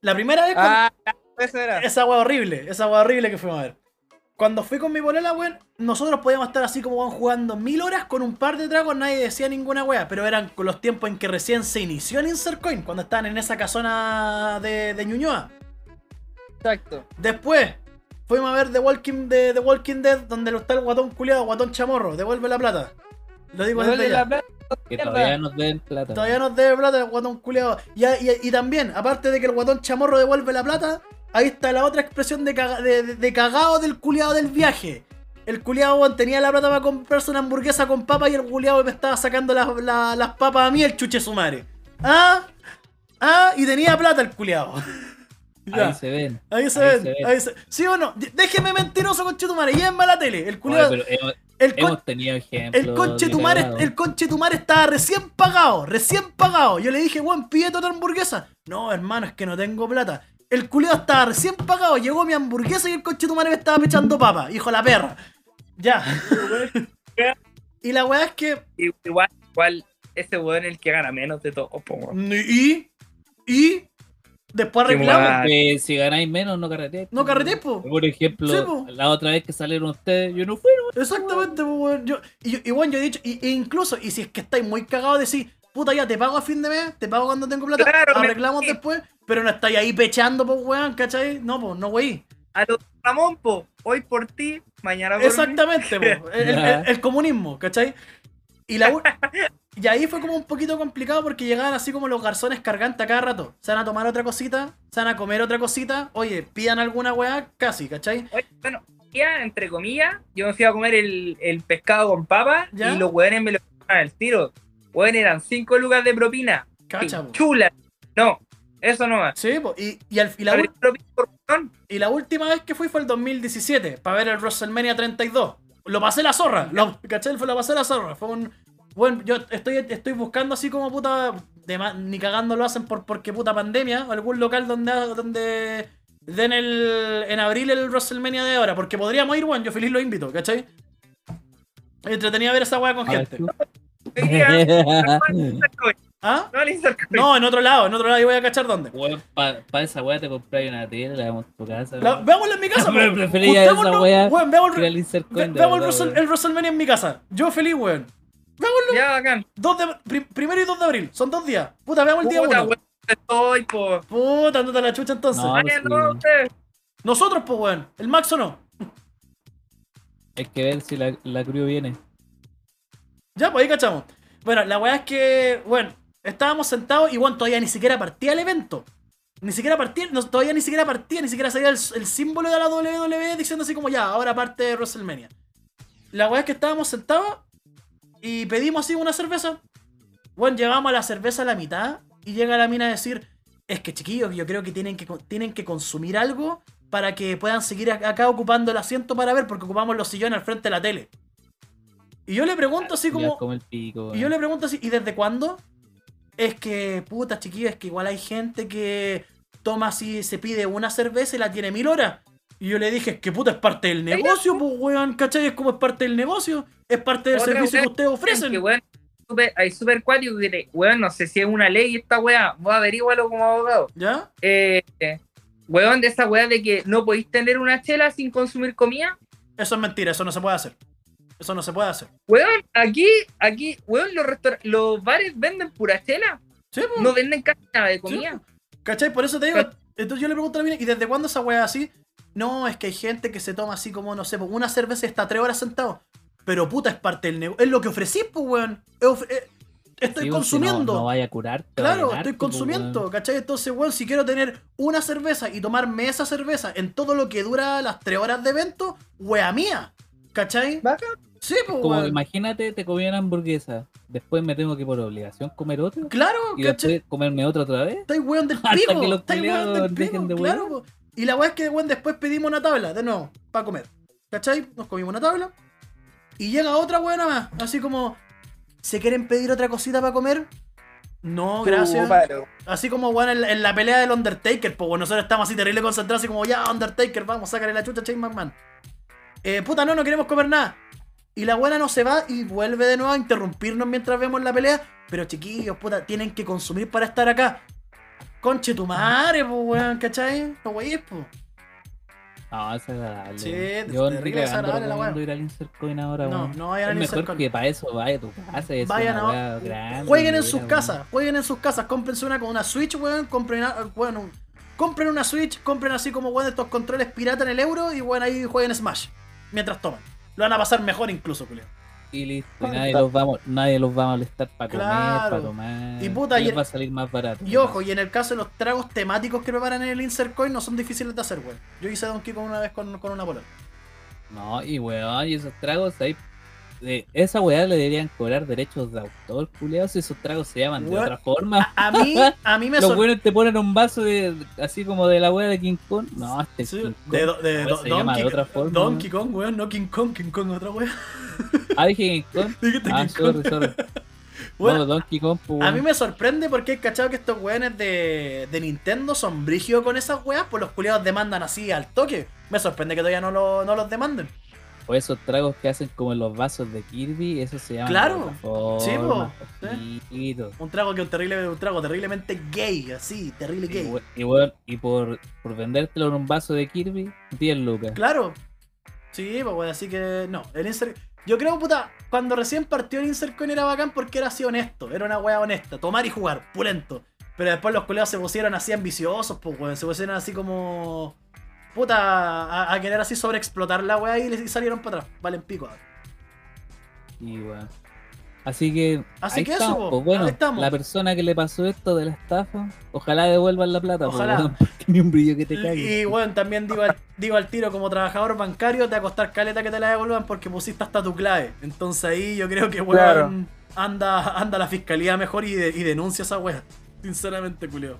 La primera vez, cuando- Ah, eso era. esa wea horrible, esa wea horrible que fuimos a ver. Cuando fui con mi polola, weón, nosotros podíamos estar así como weón, jugando mil horas con un par de tragos, nadie decía ninguna wea, pero eran con los tiempos en que recién se inició el Insert Coin, cuando estaban en esa casona de, de Ñuñoa. Exacto. Después, fuimos a ver The Walking, de, The Walking Dead, donde está el guatón culiado, guatón chamorro, devuelve la plata. Lo digo desde Devuelve ya. la plata. Que todavía nos den plata. Todavía nos debe plata el guatón culiado. Y, y- y también, aparte de que el guatón chamorro devuelve la plata, ahí está la otra expresión de, caga- de, de- de cagado del culiado del viaje. El culiado tenía la plata para comprarse una hamburguesa con papa y el culiado me estaba sacando las, la- las papas a mí, el chuche su madre. ¿Ah? ¿Ah? Y tenía plata el culiado. Ahí se ven. Ahí se ahí ven, se ven. ahí se- ¿Sí o no? Déjeme mentiroso, conchetumare. Llévenme a la tele. El culiado. El, con- hemos tenido el el conchetumare estaba recién pagado, recién pagado. Yo le dije, weón, pídete otra hamburguesa. No, hermano, es que no tengo plata. El culiado estaba recién pagado, llegó mi hamburguesa y el conchetumare me estaba pechando papa, hijo de la perra. Ya. y la weá es que. Igual, igual, ese weón es el que gana menos de todo, po. Y. Y. Después arreglamos. si ganáis menos, no carreteéis. No carreteéis, po. Por ejemplo, Sí, po. la otra vez que salieron ustedes, yo no fui. ¿no? Exactamente, pues, weón. Yo, y, y bueno, yo he dicho, y, e incluso, y si es que estáis muy cagados, decís, puta, ya te pago a fin de mes, te pago cuando tengo plata, Claro, me- arreglamos después, pero no estáis ahí pechando, pues, weón, ¿cachai? No, pues, no, wey. A los Ramón, po. Hoy por ti, mañana por mí. Exactamente, po, el, el- el- comunismo, ¿cachai? Y, la, y ahí fue como un poquito complicado porque llegaban así como los garzones cargantes a cada rato. Se van a tomar otra cosita, se van a comer otra cosita, oye, pidan alguna weá, casi, ¿cachai? Oye, bueno, ya, entre comillas, yo me fui a comer el, el pescado con papa ¿Ya? y los weones me lo al tiro. Weón, eran 5 lucas de propina. Cacha. Chula. No, eso no más. Sí, po, y, y, al, y la, Y la última vez que fui fue el 2017, para ver el WrestleMania 32. Lo pasé la zorra, lo, ¿cachai? Fue lo pasé la zorra. Fue un. Bueno, yo estoy, estoy buscando así como puta. de ni cagando lo hacen por porque puta pandemia. Algún local donde, donde den el. en abril el WrestleMania de ahora. Porque podríamos ir, bueno, yo feliz lo invito, ¿cachai? Entretenido ver esa weá con A ver, gente. ¿Ah? No, No, en otro lado, en otro lado, y voy a cachar dónde. Weón, para esa weá te compras una tele, la damos en tu casa. La- weón. veámoslo en mi casa, po. prefería esa weá weón, veamos, el el, weón. WrestleMania en mi casa. Yo feliz, weón. Ya, bacán. Dos de, pri- primero y 2 de abril, son dos días. Puta, veamos el día Puta, uno. weón, estoy, po. Puta, andate a la chucha entonces. No. Pues, no. Nosotros, pues, weón. El Max o no. Hay que ver si la, la crew viene. Ya, pues ahí cachamos. Bueno, la weá es que, bueno, estábamos sentados y, bueno, todavía ni siquiera partía el evento. Ni siquiera partía, no, todavía ni siquiera partía, ni siquiera salía el, el símbolo de la WWE diciendo así como ya, ahora parte WrestleMania. La weá es que estábamos sentados y pedimos así una cerveza. Bueno, llevamos a la cerveza a la mitad y llega la mina a decir, es que chiquillos, yo creo que tienen que, tienen que consumir algo para que puedan seguir ac- acá ocupando el asiento para ver, porque ocupamos los sillones al frente de la tele. Y yo le pregunto así como... como el pico. Y yo le pregunto así, ¿y desde cuándo? Es que, puta chiquillo, es que igual hay gente que toma así, se pide una cerveza y la tiene mil horas. Y yo le dije, que puta, es parte del negocio, pues weón, ¿cachai? Es como es parte del negocio, es parte del Otra servicio que ustedes Que, ofrecen. weón, super- hay super cuático que te- weón, no sé si es una ley esta weá, vos averígualo como abogado. ¿Ya? Eh, weón, de esa weá de que no podéis tener una chela sin consumir comida. Eso es mentira, eso no se puede hacer. Eso no se puede hacer. Weón, aquí, aquí, weón, los, restaur- los bares venden pura chela, ¿Sí, pues? no venden casi nada de comida. ¿Cachai? Por eso te digo, entonces yo le pregunto a la mina, ¿y desde cuándo esa weá así? No, es que hay gente que se toma así como, no sé, una cerveza y está tres horas sentado. Pero puta, es parte del negocio. Es lo que ofrecí, pues, weón. Es of- eh, Estoy Sí, weón, si no- consumiendo. No, vaya a curarte. Claro, a estoy pues, consumiendo. ¿cachai? Entonces, weón, si quiero tener una cerveza y tomarme esa cerveza en todo lo que dura las tres horas de evento, wea mía, ¿cachai? Bacán. Sí, pues, Como imagínate, te comí una hamburguesa. Después me tengo que por obligación comer otra. Claro, Y ¿cachai? después comerme otra otra vez. Estáis weón del Hasta pico. que los del dejen de claro. po. Y la weá es que weón después pedimos una tabla, de nuevo, para comer. ¿Cachai? Nos comimos una tabla. Y llega otra weona más. Así como, ¿se quieren pedir otra cosita para comer? No, gracias. Así como weón en, la- en la pelea del Undertaker, pues bueno, nosotros estamos así terrible concentrados, así como ya, Undertaker, vamos, sácale la chucha a Shane McMahon. Eh, puta, no, no queremos comer nada. Y la buena no se va y vuelve de nuevo a interrumpirnos mientras vemos la pelea. Pero chiquillos, puta, tienen que consumir para estar acá. Conche tu madre, pues weón, ¿cachai? No wey, pues. No, es agradable. Sí, weón. Yo terrible desagradable la ir al Coin ahora, No, weón. no vayan Es a mejor que para eso vaya a tu casa. Es Vayan una a. grande, Jueguen en weón, sus weón. casas, jueguen en sus casas, cómprense una con una Switch, weón, compren, una- weón, un- compren una Switch, compren así como weón estos controles pirata en el euro y weón ahí jueguen Smash. Mientras toman. Lo van a pasar mejor incluso, Julio. Y listo. Y nadie los, va, nadie los va a molestar para comer, para tomar. Y puta, y- va a salir más barato. Y ojo, y en el caso de los tragos temáticos que preparan en el Insert Coin no son difíciles de hacer, weón. Yo hice Donkey Kong una vez con, con una polola. No, y weón, y esos tragos ahí. De esa weá le deberían cobrar derechos de autor, culiao, si esos tragos se llaman de otra forma. A mí, a mí me Los buenos te ponen un vaso de así como de la weá de King Kong. No, este es Sí, King Kong. de llama otra forma. Donkey Kong, weón, no King Kong, King Kong, otra weón. Ah, dije King Kong. Dijiste Ah, King Kong. sorry. Bueno, no, Donkey Kong, pues, A mí me sorprende porque he cachado que estos weones de, de Nintendo son brígidos con esas weas, pues los culiados demandan así al toque. Me sorprende que todavía no, lo- no los demanden. O esos tragos que hacen como en los vasos de Kirby, eso se llama. Claro. Sí, forma. Un trago que un terrible, un trago terriblemente gay, así, terrible Y, gay. y, weón, y por, por vendértelo en un vaso de Kirby, 10 lucas. Claro. Sí, pues así que no. El insert... Yo creo, puta, cuando recién partió el Insert Coin era bacán porque era así honesto, era una wea honesta, tomar y jugar, pulento. Pero después los culiados se pusieron así ambiciosos, pues weón, se pusieron así como. Puta, a, a querer así sobreexplotar la wea y les y salieron para atrás. Valen pico. ahora. Y bueno. Así que. Así ahí que eso, estamos, pues, bueno, estamos. la persona que le pasó esto de la estafa, ojalá devuelvan la plata, po, Ojalá. weón, porque ni un brillo que te Y, cague. y, bueno, también digo al, digo al tiro, como trabajador bancario, te va a costar caleta que te la devuelvan porque pusiste hasta tu clave. Entonces ahí yo creo que, weón, Claro. anda, anda la fiscalía mejor y, de- y denuncia esa wea. Sinceramente, culeo.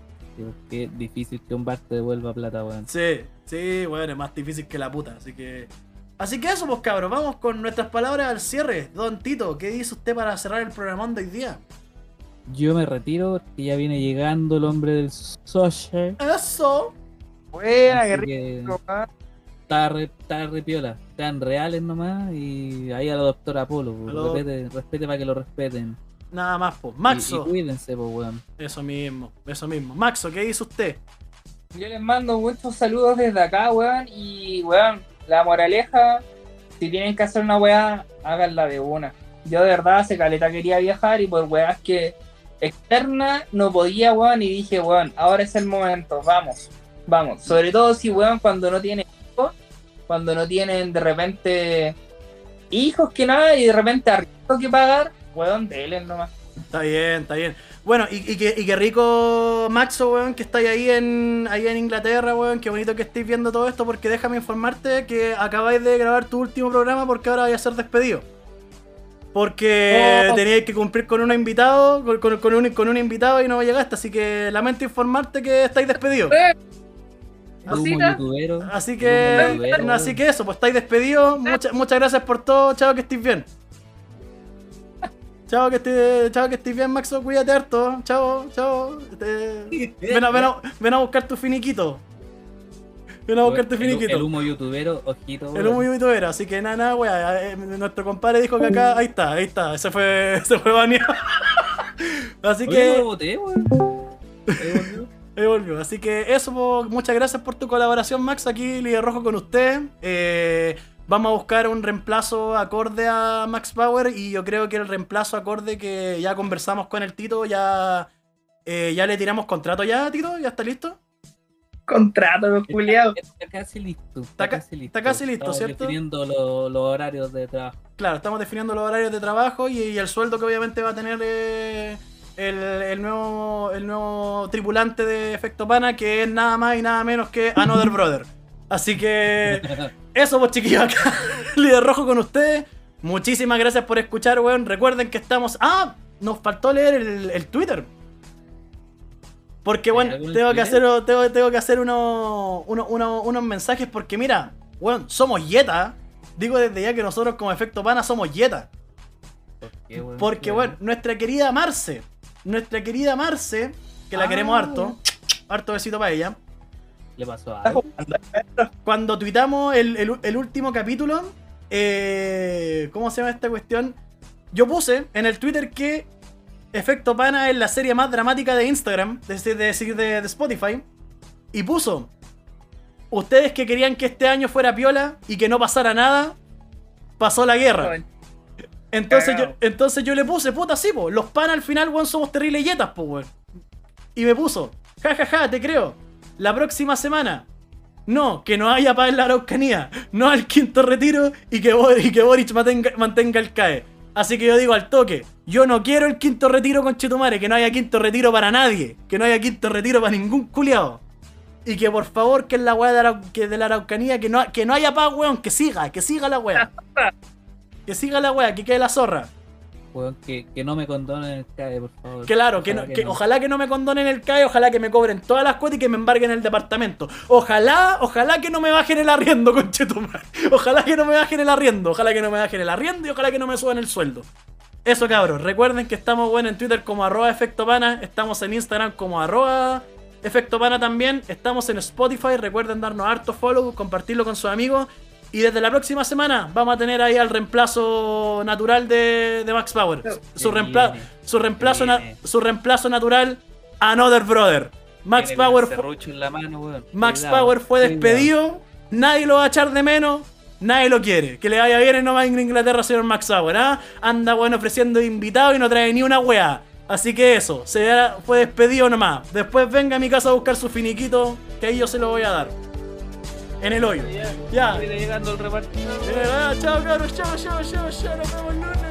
es difícil que un bar te devuelva plata, weón. Sí, sí, weón, es más difícil que la puta, así que. Así que eso, pues cabros, vamos con nuestras palabras al cierre. Don Tito, ¿qué dice usted para cerrar el programón de hoy día? Yo me retiro porque ya viene llegando el hombre del social. Eso. Buena, qué así rico, que weón. está re, está re piola. Sean reales nomás y ahí a la doctora Polo. pues, lo- Respete, respete para que lo respeten. Nada más, pues. Y- Y, Maxo. cuídense, pues, weón. Eso mismo, eso mismo. Maxo, ¿qué dice usted? Yo les mando muchos saludos desde acá, weón. Y, weón, la moraleja, si tienen que hacer una weá, háganla de una. Yo de verdad hace caleta quería viajar y por weas que externa no podía, weón. Y dije, weón, ahora es el momento, vamos, vamos. Sobre todo si, weón, cuando no tienen hijos, cuando no tienen de repente hijos que nada y de repente arriendo que pagar, weón, denle nomás. Está bien, está bien. Bueno, y, y que, y que rico, Maxo, weón, que estáis ahí en, ahí en Inglaterra, weón. Qué bonito que estéis viendo todo esto, porque déjame informarte que acabáis de grabar tu último programa porque ahora vais a ser despedido. Porque Oh. teníais que cumplir con un invitado, con, con- con un, con un invitado y no llegaste, así que lamento informarte que estáis despedidos. Eh. Así que, así que eso, pues estáis despedidos. Muchas, muchas gracias por todo. Chao, que estés bien. Chao, que estés, chao, que estés bien, Maxo. Cuídate harto. Chao, chao. Te- Ven, a, ven, a, ven a buscar tu finiquito. Ven a buscar tu finiquito. El humo youtubero, ojito. El humo youtubero, así que nada, nada, weá. eh, Nuestro compadre dijo que acá, ahí está, ahí está. Ese fue, se fue baneado. así Oye, que. lo boté, weón. Ahí volvió. Ahí volvió. Así que eso, muchas gracias por tu colaboración, Max, aquí Líder Rojo con usted. Eh, vamos a buscar un reemplazo acorde a Max Power y yo creo que el reemplazo acorde que ya conversamos con el Tito, ya, eh, ya le tiramos contrato ya, Tito, ya está listo. Contrato, culiados. Está casi listo. Está Está, ca- casi listo. está casi listo, Estamos ¿cierto? definiendo lo- los horarios de trabajo. Claro, estamos definiendo los horarios de trabajo y, y el sueldo que obviamente va a tener eh, el, el nuevo, el nuevo tripulante de Efecto Pana, que es nada más y nada menos que Another Brother. Así que eso, pues chiquillos, acá, líder rojo con ustedes. Muchísimas gracias por escuchar, weón. Recuerden que estamos. ¡Ah! Nos faltó leer el, el Twitter. Porque, ¿Hay bueno, tengo que, hacer, tengo, tengo que hacer uno- uno- uno- unos mensajes. Porque, mira, weón, somos yeta. Digo desde ya que nosotros, como efecto pana, somos yeta. ¿Por qué, weón? Porque, bueno, nuestra querida Marce, nuestra querida Marce, que la Ah, queremos harto, harto besito para ella. Le pasó algo. Cuando tuitamos el, el- el último capítulo, eh, ¿cómo se llama esta cuestión? Yo puse en el Twitter que Efecto Pana es la serie más dramática de Instagram, es decir, de, decir, de, de Spotify, y puso, ustedes que querían que este año fuera piola y que no pasara nada, pasó la guerra. Entonces yo, entonces yo le puse, puta, sí, po, los panas al final, weón, somos terribles yetas, po, weón. Y me puso, jajaja, ja, ja, te creo. La próxima semana, no, que no haya paz en la Araucanía, no al quinto retiro y que, y que Boric mantenga, mantenga el CAE. Así que yo digo al toque, yo no quiero el quinto retiro con Chetumare, que no haya quinto retiro para nadie, que no haya quinto retiro para ningún culiao. Y que por favor, que en la weá de, Arau- que de la Araucanía, que no, que no haya paz, weón, que siga, que siga la weá. Que siga la weá, que quede la zorra. Weón, que, que no me condonen el CAE, por favor. Claro, que, Ojalá no- que ojalá que no me condonen el CAE, ojalá que me cobren todas las cuotas y que me embarguen el departamento. Ojalá, ojalá que no me bajen el arriendo, conchetumar. Ojalá que no me bajen el arriendo, ojalá que no me bajen el arriendo y ojalá que no me suban el sueldo. Eso cabros, recuerden que estamos bueno en Twitter como arroba efecto pana, estamos en Instagram como arroba efecto pana también, estamos en Spotify, recuerden darnos harto follow, compartirlo con sus amigos. Y desde la próxima semana vamos a tener ahí al reemplazo natural de, de Max Power. Su, reempla- viene, su, reemplazo su reemplazo natural, Another Brother. Max Tiene Power, el fu- serrucho en la mano, weón. Max Cuidado, Power fue cuidado. despedido, nadie lo va a echar de menos, nadie lo quiere. Que le vaya bien en Nueva Inglaterra, señor Max Power, ¿ah? Anda, bueno, ofreciendo invitado y no trae ni una wea. Así que eso, se da- fue despedido nomás. Después venga a mi casa a buscar su finiquito, que ahí yo se lo voy a dar en el hoyo. Ya. Ah, chao, cabros, chao, chao, chao, chao, nos vemos el lunes.